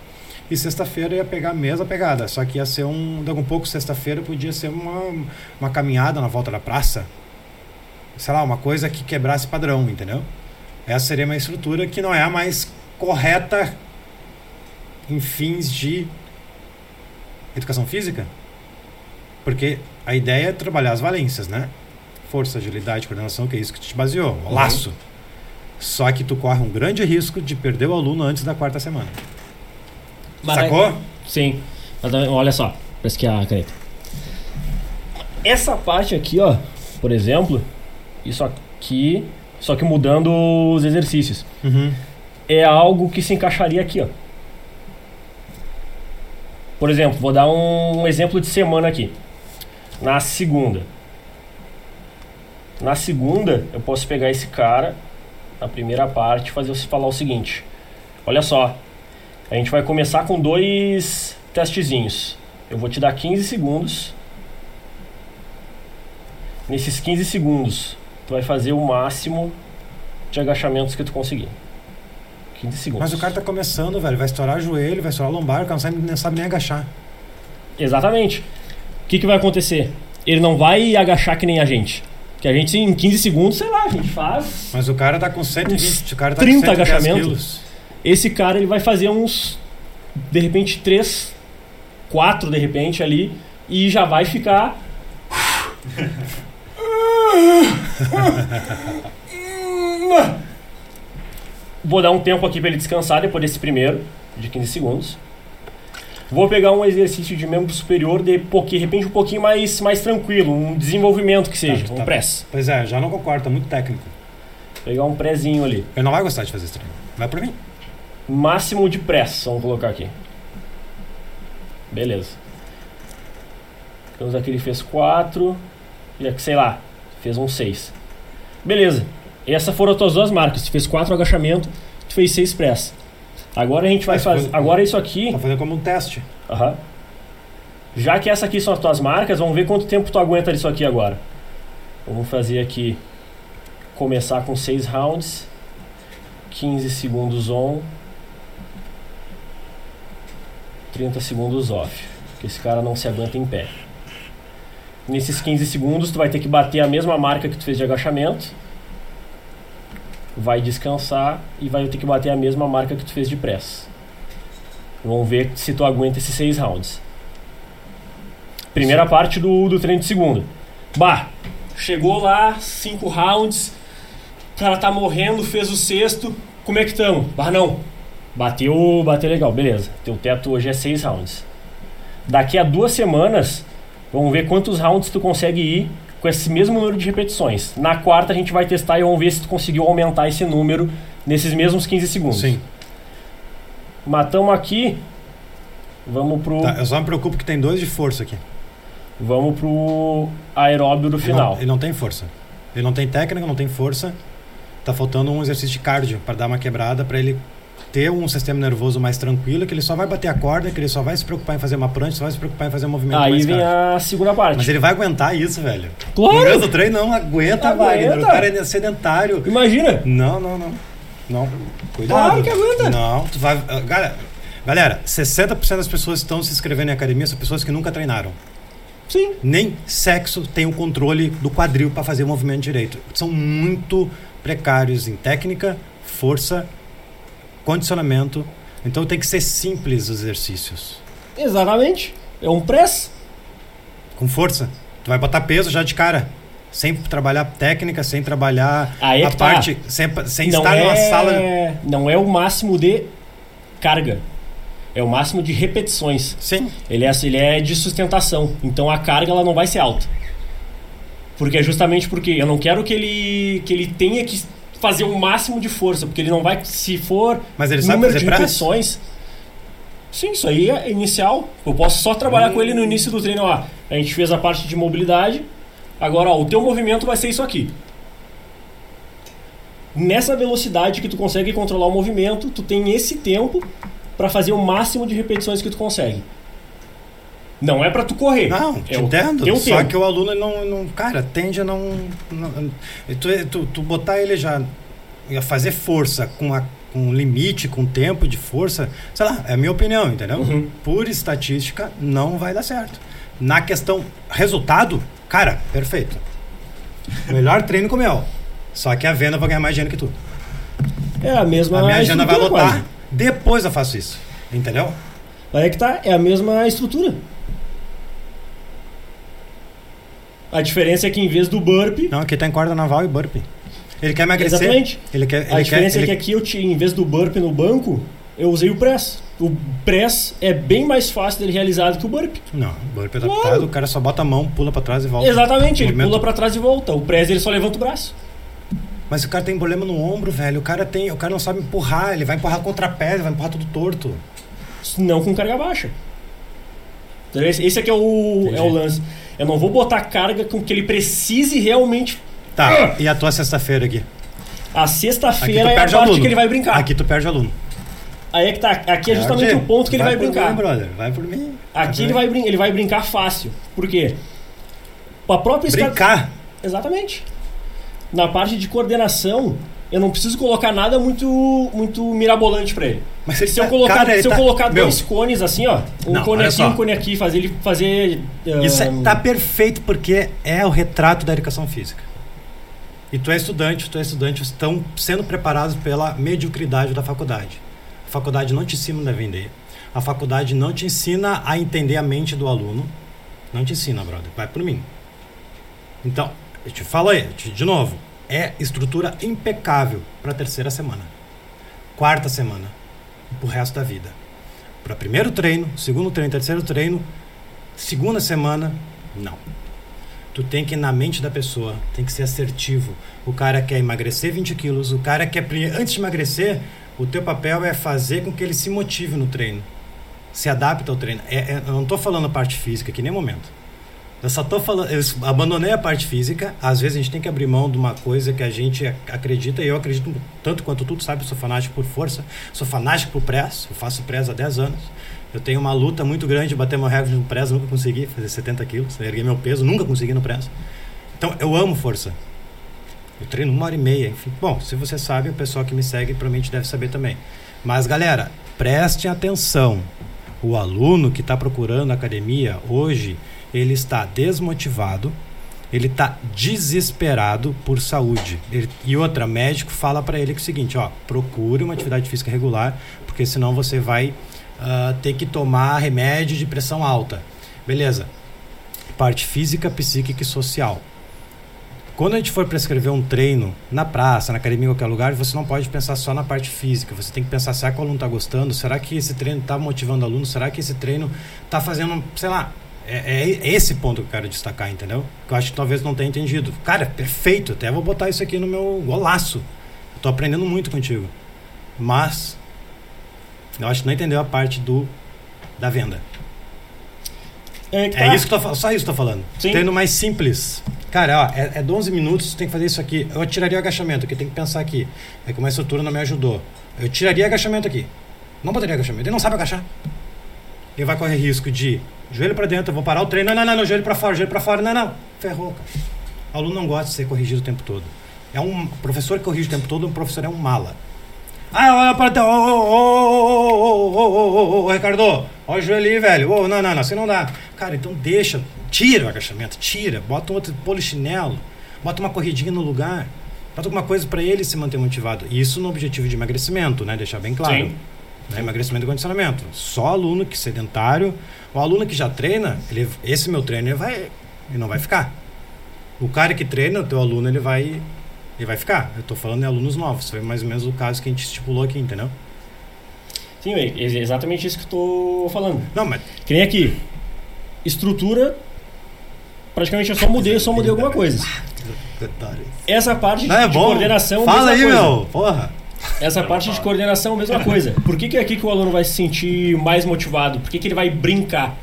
E sexta-feira ia pegar a mesma pegada, só que ia ser um. Daqui um pouco, sexta-feira podia ser uma, uma caminhada na volta da praça. Sei lá, uma coisa que quebrasse padrão, entendeu? Essa seria uma estrutura que não é a mais correta em fins de educação física. Porque a ideia é trabalhar as valências, né? Força, agilidade, coordenação, que é isso que te baseou. O uhum. laço. Só que tu corre um grande risco de perder o aluno antes da quarta semana. Mas Sacou? É, sim. Olha só, parece que a caneta. Essa parte aqui, ó, por exemplo, isso aqui, só que mudando os exercícios. Uhum. É algo que se encaixaria aqui, ó. Por exemplo, vou dar um exemplo de semana aqui na segunda. Na segunda, eu posso pegar esse cara, na primeira parte, fazer você falar o seguinte: Olha só, a gente vai começar com dois testezinhos. Eu vou te dar 15 segundos. Nesses 15 segundos, tu vai fazer o máximo de agachamentos que tu conseguir. 15 segundos. Mas o cara tá começando, velho. Vai estourar o joelho, vai estourar o lombar, o cara não sabe, não sabe nem agachar. Exatamente. O que, que vai acontecer? Ele não vai agachar que nem a gente. Que a gente em 15 segundos, sei lá, a gente faz. Mas o cara tá com 120, o cara tá 30 com agachamentos. Esse cara ele vai fazer uns de repente 3, 4 de repente ali e já vai ficar Vou dar um tempo aqui para ele descansar depois desse primeiro de 15 segundos. Vou pegar um exercício de membro superior de, de repente um pouquinho mais, mais tranquilo, um desenvolvimento que seja, tá, um tá. press. Pois é, já não concordo, tá muito técnico. Pegar um prézinho ali. Ele não vai gostar de fazer esse treino. Vai pra mim. Máximo de press, vamos colocar aqui. Beleza. Então aqui ele fez 4, e aqui, sei lá, fez um 6. Beleza. Essas foram as tuas duas marcas. Tu fez 4 agachamento, tu fez 6 press. Agora a gente vai fazer. Agora isso aqui. Tá fazendo como um teste. Aham. Já que essa aqui são as tuas marcas, vamos ver quanto tempo tu aguenta isso aqui agora. Vamos fazer aqui. Começar com 6 rounds. 15 segundos on. 30 segundos off. Que esse cara não se aguenta em pé. Nesses 15 segundos, tu vai ter que bater a mesma marca que tu fez de agachamento vai descansar e vai ter que bater a mesma marca que tu fez de press. Vamos ver se tu aguenta esses seis rounds. Primeira Sim. parte do, do treino de segunda. Bah, chegou lá, cinco rounds, o cara tá morrendo, fez o sexto, como é que estamos? Bah, não. Bateu, bateu legal, beleza. Teu teto hoje é seis rounds. Daqui a duas semanas, vamos ver quantos rounds tu consegue ir com esse mesmo número de repetições. Na quarta a gente vai testar e vamos ver se tu conseguiu aumentar esse número nesses mesmos 15 segundos. Sim. Matamos aqui. Vamos pro, Tá, eu só me preocupo que tem dois de força aqui. vamos pro aeróbio do Ele final. não, ele não tem força. Ele não tem técnica, não tem força. Tá faltando um exercício de cardio para dar uma quebrada para ele ter um sistema nervoso mais tranquilo, que ele só vai bater a corda, que ele só vai se preocupar em fazer uma prancha, só vai se preocupar em fazer um movimento Aí mais vem cardio. a segunda parte. Mas ele vai aguentar isso, velho. Claro! Do treino não aguenta, Aguenta. Wagner. O cara é sedentário. Imagina! Não, não, não. Não. Cuidado. Claro que aguenta. Não, tu vai. ah, Galera, galera 60% das pessoas que estão se inscrevendo em academia são pessoas que nunca treinaram. Sim. Nem sexo tem o controle do quadril para fazer o movimento direito. São muito precários em técnica, força, condicionamento. Então tem que ser simples os exercícios. Exatamente. É um press. Com força. Tu vai botar peso já de cara. Sem trabalhar técnica, sem trabalhar é a tá. parte. Sem, sem não estar é, numa sala. Não é o máximo de carga. É o máximo de repetições. Sim. Ele é, ele é de sustentação. Então a carga ela não vai ser alta. Porque é justamente porque eu não quero que ele, que ele tenha que fazer o máximo de força. Porque ele não vai. Se for Mas ele sabe número fazer de repetições. Sim, isso aí é inicial. Eu posso só trabalhar com ele no início do treino. Ó, a gente fez a parte de mobilidade. Agora, ó, o teu movimento vai ser isso aqui. Nessa velocidade que tu consegue controlar o movimento, tu tem esse tempo para fazer o máximo de repetições que tu consegue. Não é para tu correr. Não, te é o entendo. Só tempo. que o aluno não, não. Cara, tende a não. não tu, tu, tu botar ele já. a fazer força com, a, com limite, com tempo de força, sei lá, é a minha opinião, entendeu? Uhum. Por estatística, não vai dar certo. Na questão resultado, cara, perfeito. Melhor treino com o meu. Só que a venda vai ganhar mais dinheiro que tu. É a mesma A minha agenda vai lotar. quase. Depois eu faço isso. Entendeu? Aí é que tá, é a mesma estrutura. A diferença é que em vez do burpee, Não, aqui tem corda naval e burpee. Ele quer emagrecer. exatamente. Ele quer. A Ele diferença quer, é que aqui eu em vez do burpee no banco, eu usei o press. O press é bem mais fácil dele realizar do que o burpee. Não, burpee Claro. adaptado, o cara só bota a mão, pula pra trás e volta. Exatamente, ele Movimento. pula pra trás e volta. O press ele só levanta o braço. Mas o cara tem problema no ombro, velho. O cara tem, o cara não sabe empurrar, ele vai empurrar contra a pé, vai empurrar tudo torto. Não com carga baixa. Entendeu? Esse aqui é o, Entendi. é o lance. Eu não vou botar carga com que ele precise realmente. Tá, e a tua sexta-feira aqui? A sexta-feira é a parte aluno. que ele vai brincar. Aqui tu perde aluno. Aí é que tá. Aqui é justamente Perde. o ponto que ele vai, por brincar. Mim, brother. Vai por mim. Aqui ele vai, brin- ele vai brincar fácil. Por quê? A própria Brincar. Exatamente. Na parte de coordenação, eu não preciso colocar nada muito, muito mirabolante pra ele. Mas Se eu tá- colocar, cara, se eu tá- colocar Meu, dois cones assim, ó, um Não, cone aqui, um cone aqui, fazer ele fazer. Isso é- ahn, tá perfeito porque é o retrato da educação física. E tu é estudante, tu é estudante, estão sendo preparados pela mediocridade da faculdade. A faculdade não te ensina a vender. A faculdade não te ensina a entender a mente do aluno. Não te ensina, brother. Vai por mim. Então, eu te falei, eu te- de novo, é estrutura impecável para terceira semana. Quarta semana, pro resto da vida. Para primeiro treino, segundo treino, terceiro treino, segunda semana, não. Tu tem que ir na mente da pessoa, tem que ser assertivo. O cara quer emagrecer 20 quilos, o cara quer. Antes de emagrecer, o teu papel é fazer com que ele se motive no treino. Se adapta ao treino. É- é- eu não tô falando parte física aqui, nem momento. Eu só tô falando. Eu abandonei a parte física. Às vezes a gente tem que abrir mão de uma coisa que a gente ac- acredita, e eu acredito tanto quanto tu, sabe, eu sou fanático por força, sou fanático por press, eu faço press há 10 anos. Eu tenho uma luta muito grande de bater meu recorde no press, nunca consegui fazer 70 quilos, erguei meu peso, nunca consegui no press. Então eu amo força. Eu treino uma hora e meia, enfim. Bom, se você sabe, o pessoal que me segue provavelmente deve saber também. Mas galera, prestem atenção. O aluno que está procurando academia hoje, ele está desmotivado, ele está desesperado por saúde. Ele- e outra, médico fala para ele que é o seguinte, ó, procure uma atividade física regular, porque senão você vai ah, ter que tomar remédio de pressão alta. Beleza. Parte física, psíquica e social. Quando a gente for prescrever um treino na praça, na academia, em qualquer lugar, você não pode pensar só na parte física. Você tem que pensar, será que o aluno está gostando? Será que esse treino está motivando o aluno? Será que esse treino está fazendo, sei lá, É, é esse ponto que eu quero destacar, entendeu? Que eu acho que talvez não tenha entendido. Cara, perfeito. Até vou botar isso aqui no meu golaço. Eu tô aprendendo muito contigo. Mas eu acho que não entendeu a parte do da venda. É, É tá. isso que eu tô, só isso que eu tô falando. Sim. Treino mais simples. Cara, ó, é, é 12 minutos, tem que fazer isso aqui. Eu tiraria o agachamento, que tem que pensar aqui. É que uma estrutura não me ajudou. Eu tiraria agachamento aqui. Não botaria agachamento. Ele não sabe agachar ele vai correr risco de joelho para dentro, eu vou parar o treino, não, não, não, não joelho para fora, joelho para fora, não, não, ferrou, cara. O aluno não gosta de ser corrigido o tempo todo. É um professor que corrige o tempo todo, um professor é um mala. Ah, olha para ô, ô, ô, ô, Ricardo, olha o joelho ali, velho. Ô, não, não, não, assim não dá. Cara, então deixa, tira o agachamento, tira, bota um outro polichinelo, bota uma corridinha no lugar, bota alguma coisa para ele se manter motivado. Isso no objetivo de emagrecimento, né? Deixar bem claro. Sim. Né? Emagrecimento e condicionamento. Só aluno que sedentário. O aluno que já treina, ele, esse meu treino, ele vai. Ele não vai ficar. O cara que treina, o teu aluno, ele vai. Ele vai ficar. Eu tô falando de alunos novos. Foi mais ou menos o caso que a gente estipulou aqui, entendeu? Sim, é ex- exatamente isso que eu tô falando. Não, mas. Que nem aqui. Estrutura. Praticamente eu só mudei, eu só mudei alguma coisa. Essa parte Não, é de bom. coordenação, Fala aí, coisa. meu. Porra. Essa parte de coordenação, mesma coisa. Por que, que é aqui que o aluno vai se sentir mais motivado? Por que, que ele vai brincar?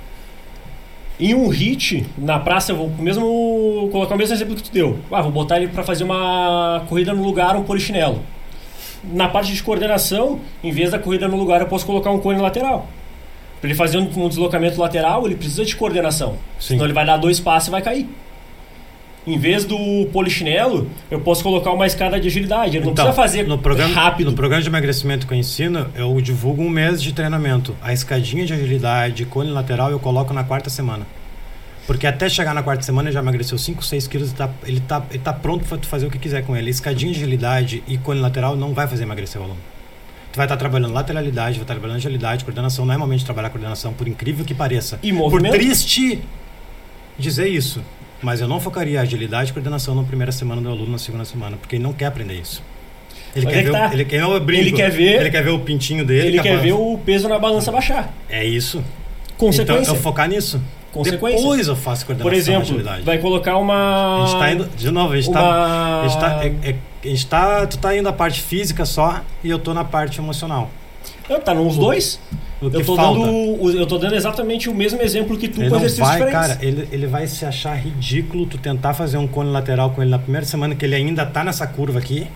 Em um hit, na praça, eu vou mesmo colocar o mesmo exemplo que tu deu. Ah, vou botar ele para fazer uma corrida no lugar, um polichinelo. Na parte de coordenação, em vez da corrida no lugar, eu posso colocar um cone lateral. Para ele fazer um, um deslocamento lateral, ele precisa de coordenação. Sim. Senão ele vai dar dois passos e vai cair. Em vez do polichinelo, eu posso colocar uma escada de agilidade. Ele não Então, precisa fazer no programa, rápido. No programa de emagrecimento que eu ensino, eu divulgo um mês de treinamento. A escadinha de agilidade, cone lateral, eu coloco na quarta semana. Porque até chegar na quarta semana ele já emagreceu 5, 6 quilos e tá, ele, tá, ele tá pronto para tu fazer o que quiser com ele. Escadinha de agilidade e cone lateral não vai fazer emagrecer o aluno. Tu vai estar trabalhando lateralidade, vai estar trabalhando agilidade, coordenação. É de trabalhar coordenação, por incrível que pareça. E Por movimento. triste dizer isso, mas eu não focaria agilidade e coordenação na primeira semana do aluno, na segunda semana, porque ele não quer aprender isso. Ele Mas quer, é que ver, o- tá. ele, quer, brinco, Ele quer ver- ele quer ver o pintinho dele. Ele a quer ver o peso na balança baixar. É isso. Consequência. Então eu focar nisso. Consequência. Depois eu faço coordenação Por exemplo, agilidade. vai colocar uma. A gente tá indo, de novo, a gente tá, uma... a gente tá, é- é- a gente tá, tu tá indo a parte física só e eu tô na parte emocional. Não, tá nos dois. O que Eu tô, falta? dando, eu tô dando exatamente o mesmo exemplo que tu Ele com exercícios vai, diferentes. cara, ele, ele vai se achar ridículo tu tentar fazer um cone lateral com ele na primeira semana que ele ainda tá nessa curva aqui.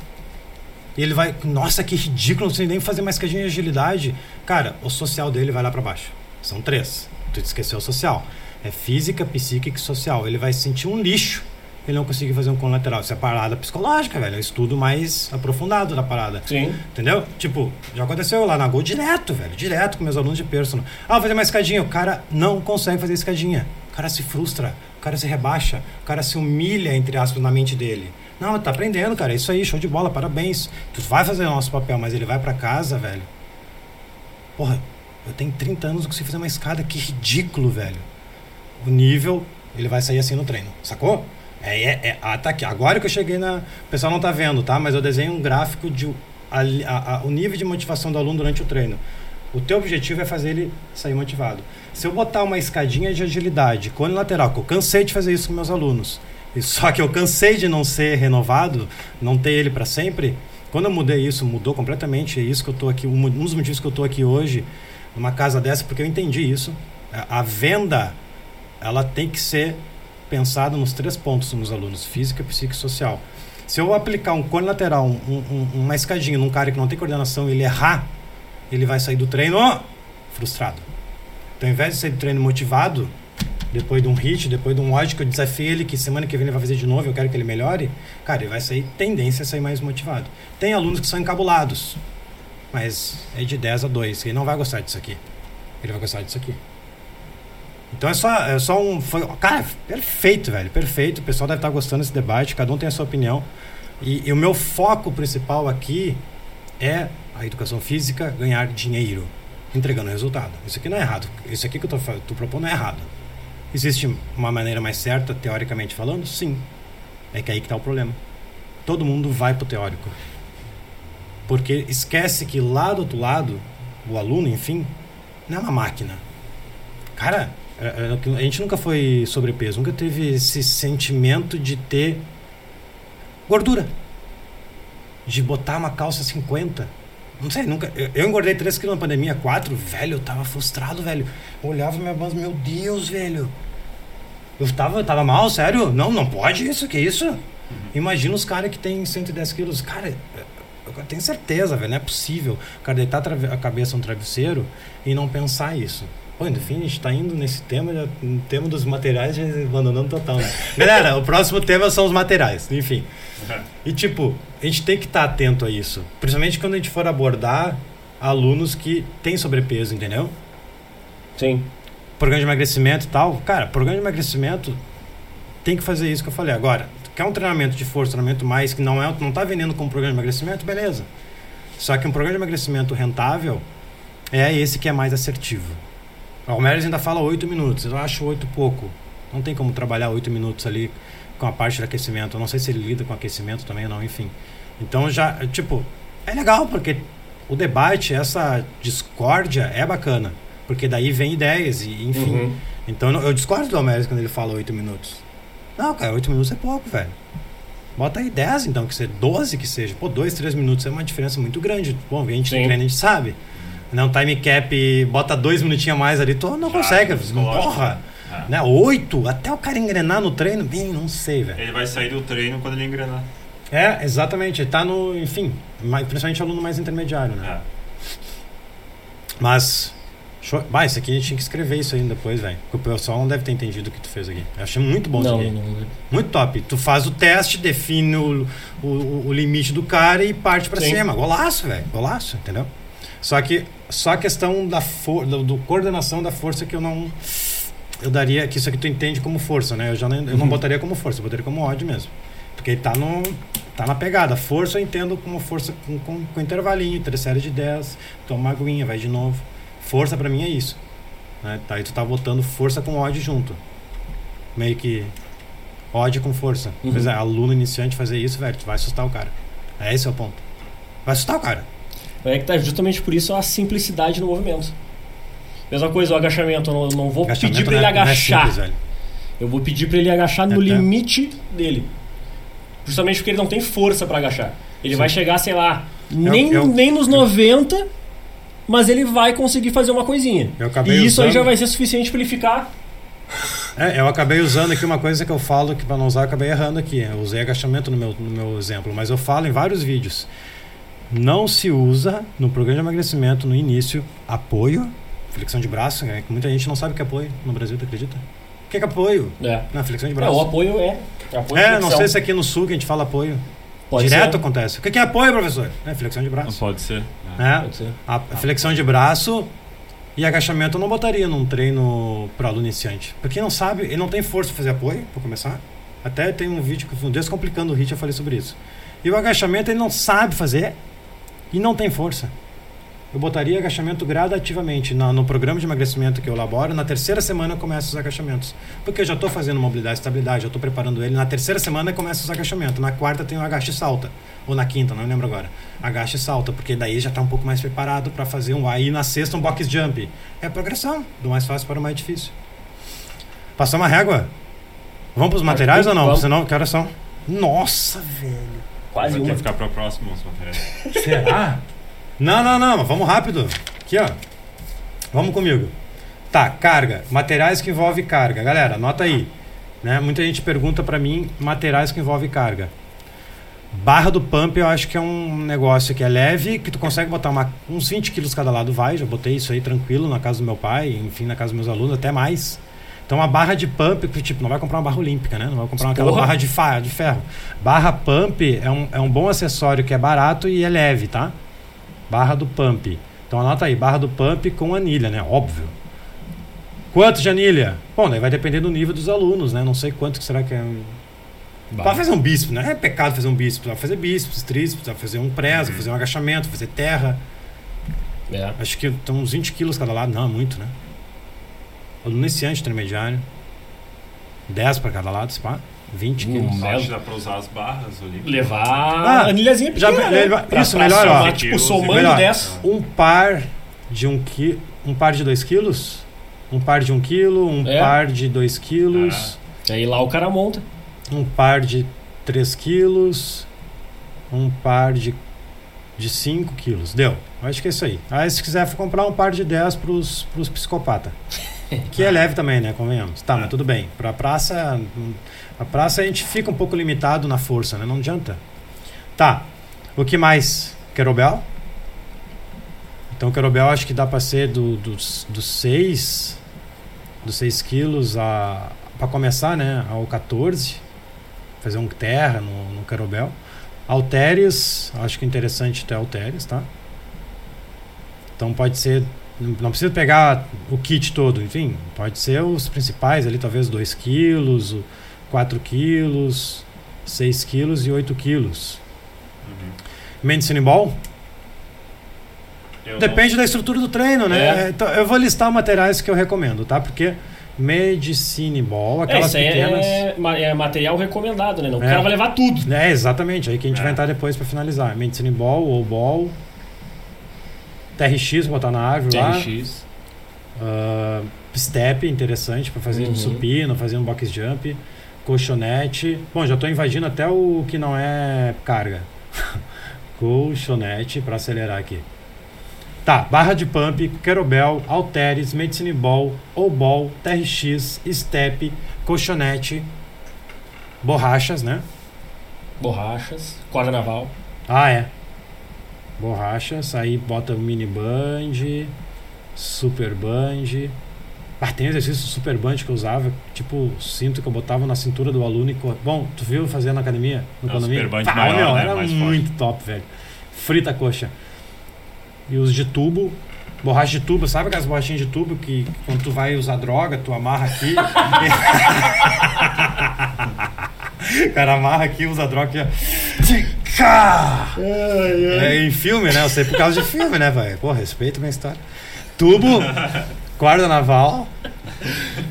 E ele vai, nossa, que ridículo, não sei nem fazer mais escadinha de agilidade. Cara, o social dele vai lá pra baixo. São três. Tu esqueceu o social. É física, psíquica e social. Ele vai se sentir um lixo ele não conseguir fazer um cone lateral. Isso é parada psicológica, velho. É um estudo mais aprofundado da parada. Sim. Entendeu? Tipo, já aconteceu lá na Gol direto, velho. Direto com meus alunos de personal. Ah, vou fazer uma escadinha. O cara não consegue fazer escadinha. O cara se frustra. O cara se rebaixa. O cara se humilha, entre aspas, na mente dele. Não, tá aprendendo, cara. É isso aí, show de bola, parabéns. Tu vai fazer o nosso papel, mas ele vai pra casa, velho. Porra, eu tenho 30 anos, não consigo fazer uma escada. Que ridículo, velho. O nível, ele vai sair assim no treino. Sacou? É, é, é, ah, tá aqui. Agora que eu cheguei na. O pessoal não tá vendo, tá? Mas eu desenho um gráfico de a, a- a- o nível de motivação do aluno durante o treino. O teu objetivo é fazer ele sair motivado. Se eu botar uma escadinha de agilidade, cone lateral, que eu cansei de fazer isso com meus alunos, e só que eu cansei de não ser renovado, não ter ele para sempre. Quando eu mudei isso, mudou completamente. É isso que eu tô aqui, um um dos motivos que eu tô aqui hoje, numa casa dessa, porque eu entendi isso. A, a venda, ela tem que ser pensada nos três pontos nos alunos: física, psíquica e social. Se eu aplicar um cone lateral, um- um- uma escadinha num cara que não tem coordenação ele errar, ele vai sair do treino frustrado. Então, ao invés de sair do treino motivado, depois de um hit, depois de um ódio que eu desafiei ele, que semana que vem ele vai fazer de novo, eu quero que ele melhore, cara, ele vai sair tendência a sair mais motivado. Tem alunos que são encabulados, mas é de 10 a 2, ele não vai gostar disso aqui. Ele vai gostar disso aqui. Então é só, é só um. Foi, cara, perfeito, velho. Perfeito. O pessoal deve estar gostando desse debate, cada um tem a sua opinião. E, e o meu foco principal aqui é a educação física ganhar dinheiro, entregando resultado. Isso aqui não é errado. Isso aqui que eu tô propondo é errado. Existe uma maneira mais certa, teoricamente falando? Sim. É que aí que tá o problema. Todo mundo vai pro teórico. Porque esquece que lá do outro lado, o aluno, enfim, não é uma máquina. Cara, a gente nunca foi sobrepeso, nunca teve esse sentimento de ter gordura. De botar uma calça 50. Não sei, nunca. Eu, engordei 3 quilos na pandemia, 4, velho, eu tava frustrado, velho. Eu olhava minha banda, meu Deus, velho. Eu tava, tava mal, sério? Não, não pode isso, que isso? Imagina os caras que tem 110 quilos. Cara, eu tenho certeza, velho, não é possível. O cara deitar a cabeça no travesseiro e não pensar isso. Pô, enfim, a gente tá indo nesse tema, já, no tema dos materiais, já abandonando total, né? Galera, o próximo tema são os materiais, enfim. E tipo, a gente tem que estar tá atento a isso. Principalmente quando a gente for abordar alunos que têm sobrepeso, entendeu? Sim. Programa de emagrecimento e tal. Cara, programa de emagrecimento tem que fazer isso que eu falei. Agora, quer um treinamento de força, treinamento mais que não é, não tá vendendo como programa de emagrecimento, beleza. Só que um programa de emagrecimento rentável é esse que é mais assertivo. O Almeres ainda fala 8 minutos. Eu acho 8 pouco. Não tem como trabalhar 8 minutos ali com a parte de aquecimento. Eu não sei se ele lida com aquecimento também ou não, enfim. Então já, tipo, é legal porque o debate, essa discórdia é bacana. Porque daí vem ideias e enfim. Uhum. Então eu discordo do Almeres quando ele fala 8 minutos. Não, cara, 8 minutos é pouco, velho. Bota aí 10 então, que seja 12 que seja. Pô, 2, 3 minutos é uma diferença muito grande. Bom, a gente Sim. treina, a gente sabe. Não, time cap, bota dois minutinhos a mais ali, tu não Já, consegue, porra. É. Né? Oito, até o cara engrenar no treino, bem, não sei, velho. Ele vai sair do treino quando ele engrenar. É, exatamente. Ele tá no, enfim, principalmente aluno mais intermediário, né? É. Mas, show, bah, isso aqui a gente tinha que escrever isso aí depois, velho. Porque o pessoal não deve ter entendido o que tu fez aqui. Eu achei muito bom não, isso aqui. Não, não. Muito top. Tu faz o teste, define o, o, o limite do cara e parte pra Sim. cima. Golaço, velho. Golaço, entendeu? Só que só a questão da for, do, do, coordenação da força que eu não eu daria que isso aqui tu entende como força, né? Eu já não, eu não uhum. botaria como força, eu botaria como ódio mesmo. Porque ele tá no tá na pegada. Força eu entendo como força com, com, com intervalinho, três séries de 10, toma uma aguinha, vai de novo. Força para mim é isso. Né? Tá, aí tu tá botando força com ódio junto. Meio que ódio com força. Uhum. Pois é, aluno iniciante fazer isso, velho, tu vai assustar o cara. É esse é o ponto. Vai assustar o cara. É que tá justamente por isso a simplicidade no movimento. Mesma coisa, o agachamento, eu não, não vou pedir para ele é, agachar. É simples, eu vou pedir para ele agachar no é, limite dele. Justamente porque ele não tem força para agachar. Ele Sim. vai chegar, sei lá, nem, eu, eu, nem nos 90, mas ele vai conseguir fazer uma coisinha. e isso usando... aí já vai ser suficiente para ele ficar é, eu acabei usando aqui uma coisa que eu falo que para não usar eu acabei errando aqui. Eu usei agachamento no meu, no meu exemplo, mas eu falo em vários vídeos não se usa no programa de emagrecimento no início apoio, flexão de braço, né? muita gente não sabe o que é apoio no Brasil, tu acredita? O que é, que é apoio? É. Na flexão de braço. É, o apoio é. Apoio é, não sei se aqui no sul que a gente fala apoio. Pode Direto ser. acontece. O que é apoio, professor? É flexão de braço. Pode ser. É. Pode ser. A flexão de braço e agachamento eu não botaria num treino para aluno iniciante. Porque não sabe, ele não tem força para fazer apoio, para começar. Até tem um vídeo que Descomplicando o HIT eu falei sobre isso. E o agachamento ele não sabe fazer e não tem força. Eu botaria agachamento gradativamente no, no programa de emagrecimento que eu elaboro. Na terceira semana eu começo os agachamentos. Porque eu já estou fazendo mobilidade e estabilidade, já estou preparando ele. Na terceira semana eu começo os agachamentos. Na quarta tem o agache e salta. Ou na quinta, não lembro agora. Agache e salta, porque daí já está um pouco mais preparado para fazer um. Aí na sexta um box jump. É progressão, do mais fácil para o mais difícil. Passou uma régua? Vamos para os materiais ou não? Senão, que horas são? Nossa, velho. Quase Vai que ficar para o próximo. Será? não, não, não. Vamos rápido. Aqui, ó. Vamos comigo. Tá, carga. Materiais que envolvem carga. Galera, anota aí. Né? Muita gente pergunta para mim materiais que envolvem carga. Barra do pump eu acho que é um negócio que é leve, que tu consegue botar uma, uns 20 quilos cada lado, vai. Já botei isso aí tranquilo na casa do meu pai, enfim, na casa dos meus alunos, até mais. Então a barra de pump, tipo, não vai comprar uma barra olímpica, né? Não vai comprar aquela barra de, fa de ferro. Barra pump é um, é um bom acessório que é barato e é leve, tá? Barra do pump. Então anota aí, barra do pump com anilha, né? Óbvio. Quanto de anilha? Bom, daí vai depender do nível dos alunos, né? Não sei quanto que será que é. Para fazer um bíceps, né? É pecado fazer um bíceps. Vai fazer bíceps, tríceps, vai fazer um press, vai fazer um agachamento, fazer terra. É. Acho que estão uns 20 quilos cada lado. Não, é muito, né? Aluno iniciante, intermediário. 10 para cada lado, pá. 20 quilos. Hum, acho que dá para usar as barras ali. Levar ah, a anilhazinha pequena. Já, né? Pra, isso, pra melhor, ó. Tipo, somando melhor. 10. Um par de um, qui, um par de 2 quilos, um par de 1 kg, um É. par de 2 quilos, Aí lá o cara monta. um par de 3 quilos, um par de, de 5 quilos. Deu. Acho que é isso aí. Aí se quiser comprar um par de 10 pros, pros psicopatas. Que é leve também, né? Convenhamos. Tá, mas tudo bem. Pra praça. A praça a gente fica um pouco limitado na força, né? Não adianta. Tá. O que mais? Querobel? Então, querobel acho que dá pra ser do, dos, dos 6 dos 6 quilos a para começar, né, ao 14, fazer um terra no, no querobel. Halteres, acho que é interessante ter halteres, tá? Então pode ser, não precisa pegar o kit todo, enfim, pode ser os principais ali, talvez 2 quilos, o 4 quilos, 6 quilos e 8 quilos. Uhum. Medicine Ball? Eu Depende da estrutura do treino, né? É. Então, eu vou listar materiais que eu recomendo, tá? Porque Medicine Ball, É, aquelas aí pequenas... é, é material recomendado, né? Não, O É. cara vai levar tudo. É, exatamente. Aí que a gente É. vai entrar depois pra finalizar. Medicine Ball, ou Ball, TRX, botar na árvore lá. TRX. Ah, step, interessante pra fazer Uhum. um supino, fazer um box jump. Colchonete. Bom, já tô invadindo até o que não é carga. Colchonete pra acelerar aqui. Tá, barra de pump, kettlebell, halteres, medicine ball, ou ball, TRX, step, colchonete, borrachas, né? Borrachas. Corda naval. Ah, é. Borrachas, aí bota mini band, super band. Ah, tem exercício super band que eu usava, tipo cinto que eu botava na cintura do aluno e cor... Bom, tu viu fazer na academia? No É, condomínio? super band Ah, maior, meu, né? Era Mais muito top, velho. Frita a coxa. E os de tubo, borracha de tubo, sabe aquelas borrachinhas de tubo que quando tu vai usar droga, tu amarra aqui. cara amarra aqui, usa droga aqui. Cá! É em filme, né? Eu sei por causa de filme, né, velho? Pô, respeito minha história. Tubo, guarda naval.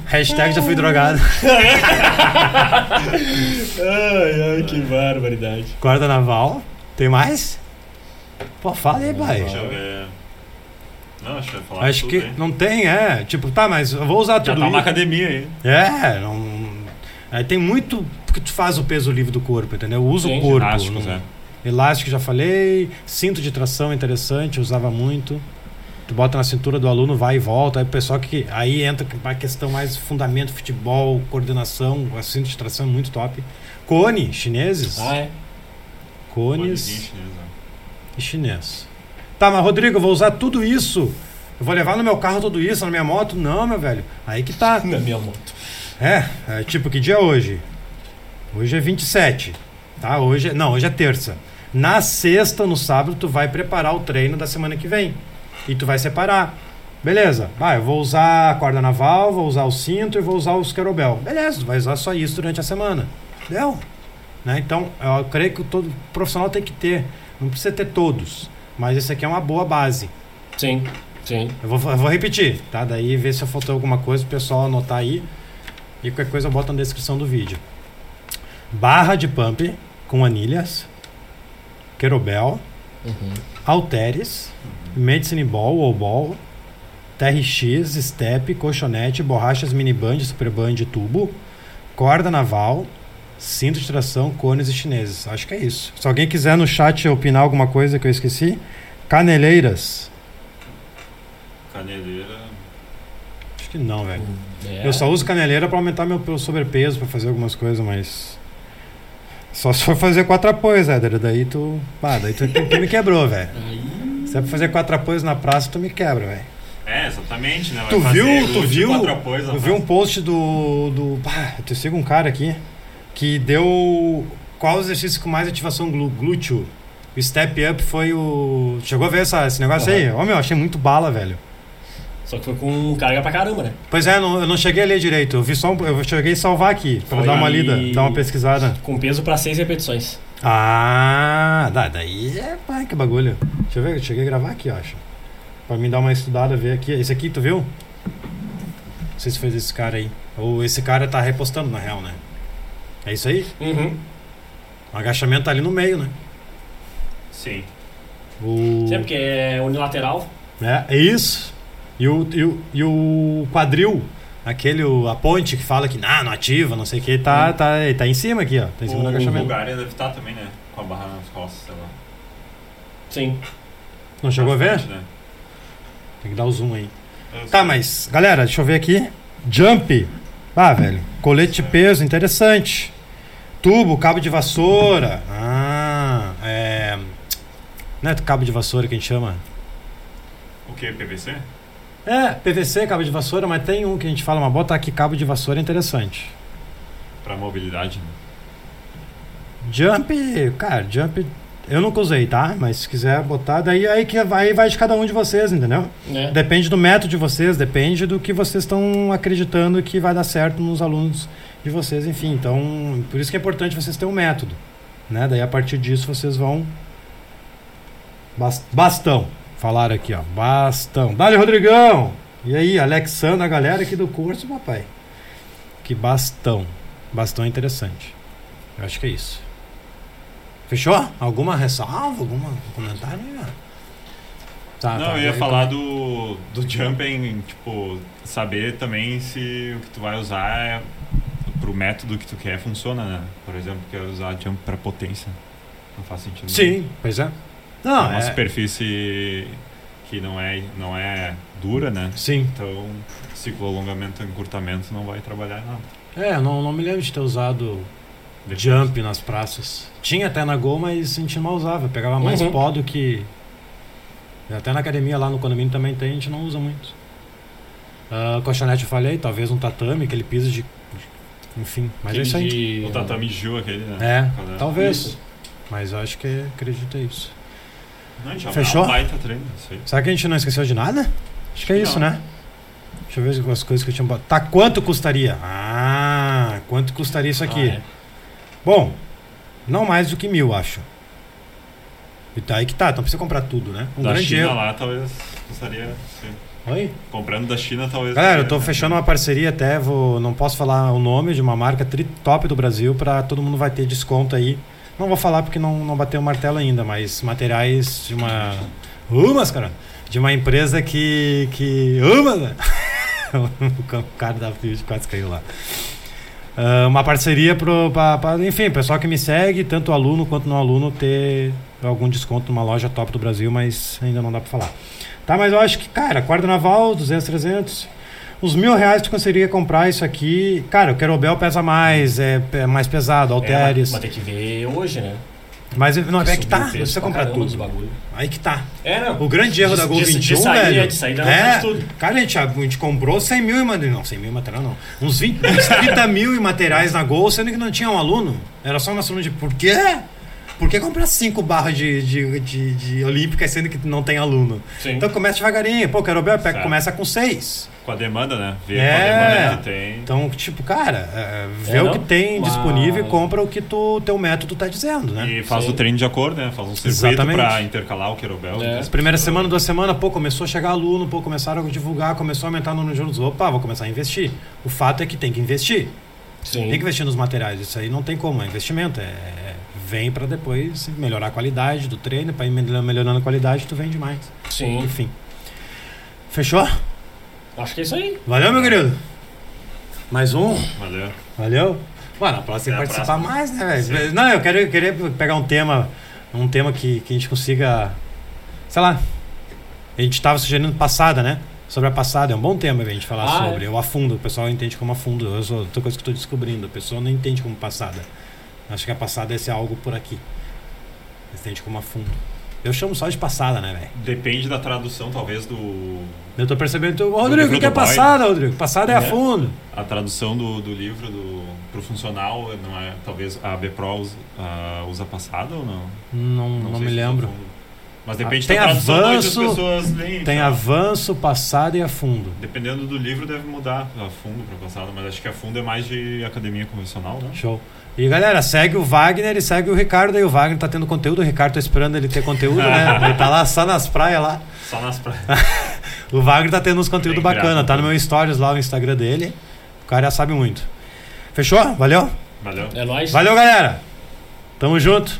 Hashtag já fui drogado. Ai, ai, que barbaridade. Guarda naval. Tem mais? Pô, fala aí, pai. Deixa eu ver. Não, acho que vai falar Acho que não tem, é. Tipo, tá, mas eu vou usar Já tudo tá uma isso. academia aí. É, não. Aí tem muito que tu faz o peso livre do corpo, entendeu? Usa o corpo. ginásticos, não- é. Elástico já falei, cinto de tração interessante, usava muito. Tu bota na cintura do aluno, vai e volta. Aí o pessoal que. Aí entra a questão mais fundamento, futebol, coordenação, o cinto de tração é muito top. Cone, chineses. Ah, é. Cones chinês, né? e chinês. Tá, mas Rodrigo, eu vou usar tudo isso. Eu vou levar no meu carro tudo isso, na minha moto? Não, meu velho. Aí que tá. Na minha moto. É, é tipo, que dia é hoje? Hoje é 27, tá? Hoje é, não, hoje é terça. Na sexta, no sábado, tu vai preparar o treino da semana que vem. E tu vai separar. Beleza. Ah, eu vou usar a corda naval, vou usar o cinto e vou usar os querobel. Beleza, tu vai usar só isso durante a semana. Deu? Né? Então, eu creio que todo profissional tem que ter. Não precisa ter todos. Mas esse aqui é uma boa base. Sim, sim. Eu vou, eu vou repetir, tá? Daí ver se faltou alguma coisa pro pessoal anotar aí. E qualquer coisa eu boto na descrição do vídeo. Barra de pump com anilhas, querobel, Uhum. halteres, medicine ball ou ball, TRX, step, colchonete, borrachas miniband, superband e tubo, corda naval, cinto de tração, cones e chineses. Acho que é isso. Se alguém quiser no chat opinar alguma coisa que eu esqueci, caneleiras. Caneleira. Acho que não, velho. É. Eu só uso caneleira pra aumentar meu meu sobrepeso, pra fazer algumas coisas, mas. Só se for fazer quatro apoios, Éder. Daí tu. Ah, daí tu, tu me quebrou, velho. Se é pra fazer quatro apoios na praça, tu me quebra, velho. É, exatamente, né? Vai Tu viu? Tu viu? quatro apoios na Eu vi um post do. do ah, eu sigo um cara aqui que deu. Qual o exercício com mais ativação glú- glúteo? O step up foi o. Chegou a ver essa, esse negócio aí? Ô meu, achei muito bala, velho. Só que foi com carga pra caramba, né? Pois é, não- eu não cheguei a ler direito. Eu vi só eu cheguei a salvar aqui, pra Foi dar uma lida, dar uma pesquisada. Com peso pra seis repetições. Ah, daí é. Pai, que bagulho. Deixa eu ver, eu cheguei a gravar aqui, eu acho. Pra mim dar uma estudada, ver aqui. Esse aqui, tu viu? Não sei se foi desse cara aí. Ou esse cara tá repostando, na real, né? É isso aí? Uhum. O agachamento tá ali no meio, né? Sim. O... Sempre que é unilateral. É, é isso. E o, e o, e o quadril, aquele, o- a ponte que fala que não, não ativa, não sei o que, tá, tá, tá em cima aqui, ó. Tá em cima do O agachamento. Bulgária deve estar também, né? Com a barra nas costas, sei lá. Sim. Não chegou a Na ver? né? Tem que dar o zoom aí. Eu Tá, sei. mas, galera, deixa eu ver aqui. Jump. Ah, velho. Colete de peso, interessante. Tubo, cabo de vassoura. Ah, é. Não é cabo de vassoura que a gente chama? O que? PVC? É, PVC, cabo de vassoura, mas tem um que a gente fala, mas bota aqui cabo de vassoura é interessante. Pra mobilidade, né? Jump, cara, jump eu nunca usei, tá? Mas se quiser botar, daí aí que vai, vai de cada um de vocês, entendeu? Né? Depende do método de vocês, depende do que vocês estão acreditando que vai dar certo nos alunos de vocês, enfim. Então, por isso que é importante vocês terem um método, né? Daí a partir disso vocês vão Bas- Bastão. Falaram aqui, ó. Bastão. Dale, Rodrigão. E aí, Alexandre, a galera aqui do curso, papai. Que bastão. Bastão é interessante. Eu acho que é isso. Fechou? Alguma ressalva? Algum comentário? Tá, Não, tá, eu ia aí, falar do, do jumping, tipo, saber também se o que tu vai usar é pro método que tu quer funciona, né? Por exemplo, quer usar jump pra potência. Não faz sentido. nenhum. Sim, pois é. É Não, uma é... superfície que não é, não é dura, né? Sim. Então, ciclo alongamento e encurtamento não vai trabalhar nada. É, não, não me lembro de ter usado jump nas praças. Tinha até na Gol, mas a gente não usava. Pegava mais Uhum. pó do que. Até na academia lá no condomínio também tem, a gente não usa muito. Ah, colchonete eu falei, talvez um tatame, aquele piso de. Enfim, mas é isso aí. De- O tatame Gil aquele, né? É, Qual talvez. Isso. Mas eu acho que acredito é isso. Não, Fechou? treino, isso aí. Será que a gente não esqueceu de nada? Acho que é Não. isso, né? Deixa eu ver as coisas que eu tinha botado. Tá, quanto custaria? Ah, quanto custaria isso aqui? Ah, é. Bom, não mais do que mil, acho. E tá aí que tá, então precisa comprar tudo, né? Um da grande China erro. lá, talvez custaria. Sim. Oi? Comprando da China, talvez. Galera, eu tô seria- fechando uma parceria até, vou, não posso falar o nome de uma marca top do Brasil para todo mundo vai ter desconto aí. Não vou falar porque não, não bateu o martelo ainda, mas materiais de uma. Umas, cara! De uma empresa que. que. Uma! né? o cara da Fiat quase caiu lá. Ah, uma parceria pra- enfim, pessoal que me segue, tanto aluno quanto não aluno, ter algum desconto numa loja top do Brasil, mas ainda não dá pra falar. Tá, mas eu acho que, cara, quarto naval, 200, 300. Uns mil reais tu conseguiria comprar isso aqui. Cara, o Querobel pesa mais, é, é mais pesado, É, Alteres. mas, mas tem que ver hoje, né? mas não, é que tá, precisa pra comprar tudo. Aí que tá. É, não. O grande erro De- da Gol de- de 21, saída, velho. de não é, tudo. Cara, a gente, a gente comprou 100 mil em material. Não, 100 mil em material não. Uns, 20, uns 30 mil em materiais na Gol, sendo que não tinha um aluno. Era só uma aluno de por quê? Por que comprar 5 barras de, de, de, de olímpicas sendo que não tem aluno? Sim. Então começa devagarinho. Pô, quero ver, começa com 6. Com a demanda, né? Ver É. com a demanda que tem. Então, tipo, cara, é, vê É, o que tem Mas- disponível e compra o que tu, teu método tá dizendo, né? E faz Sim. o treino de acordo, né? Faz um circuito pra intercalar o querobel. É. As primeiras semanas, duas semanas, pô, começou a chegar aluno, pô, começaram a divulgar, começou a aumentar o número de alunos. Opa, vou começar a investir. O fato é que tem que investir. Sim. Tem que investir nos materiais. Isso aí não tem como, é investimento. É, é- vem pra depois melhorar a qualidade do treino, pra ir mel- melhorando a qualidade, tu vende mais. Sim. Enfim. Fechou? Acho que é isso aí. Valeu, meu querido? Mais um? Valeu. Valeu? Mano, a próxima tem que a participar próxima. mais, né, velho? Não, eu quero, eu queria pegar um tema, um tema que, que a gente consiga, sei lá, a gente tava sugerindo passada, né? Sobre a passada, é um bom tema pra gente falar Ah, sobre. O afundo, o pessoal entende como afundo. Eu sou outra coisa que eu tô descobrindo, a pessoa não entende como passada. Acho que a passada é ser algo por aqui. Eles entendem como afundo. Eu chamo só de passada, né, velho? Depende da tradução, talvez, do. Eu tô percebendo. tu- Ô, Rodrigo, o que é passada, Rodrigo? Passada é É. afundo. A tradução do, do livro do, pro funcional, não é. Talvez a BPRO usa, ah, usa passada ou não? Não, não, sei me lembro. fundo. Mas depende Ah, tem da tradução as avanço, pessoas leem. Tem tá? avanço, passada e afundo. Dependendo do livro, deve mudar a fundo pra passada, mas acho que a fundo é mais de academia convencional, né? Show. E galera, segue o Wagner e segue o Ricardo aí. O Wagner tá tendo conteúdo, o Ricardo tá esperando ele ter conteúdo, né? Ele tá lá só nas praias lá. Só nas praias. O Wagner tá tendo uns conteúdos Bem bacana, tá no meu stories lá no Instagram dele. O cara já sabe muito. Fechou? Valeu? Valeu. É nóis. Valeu, galera. Tamo junto.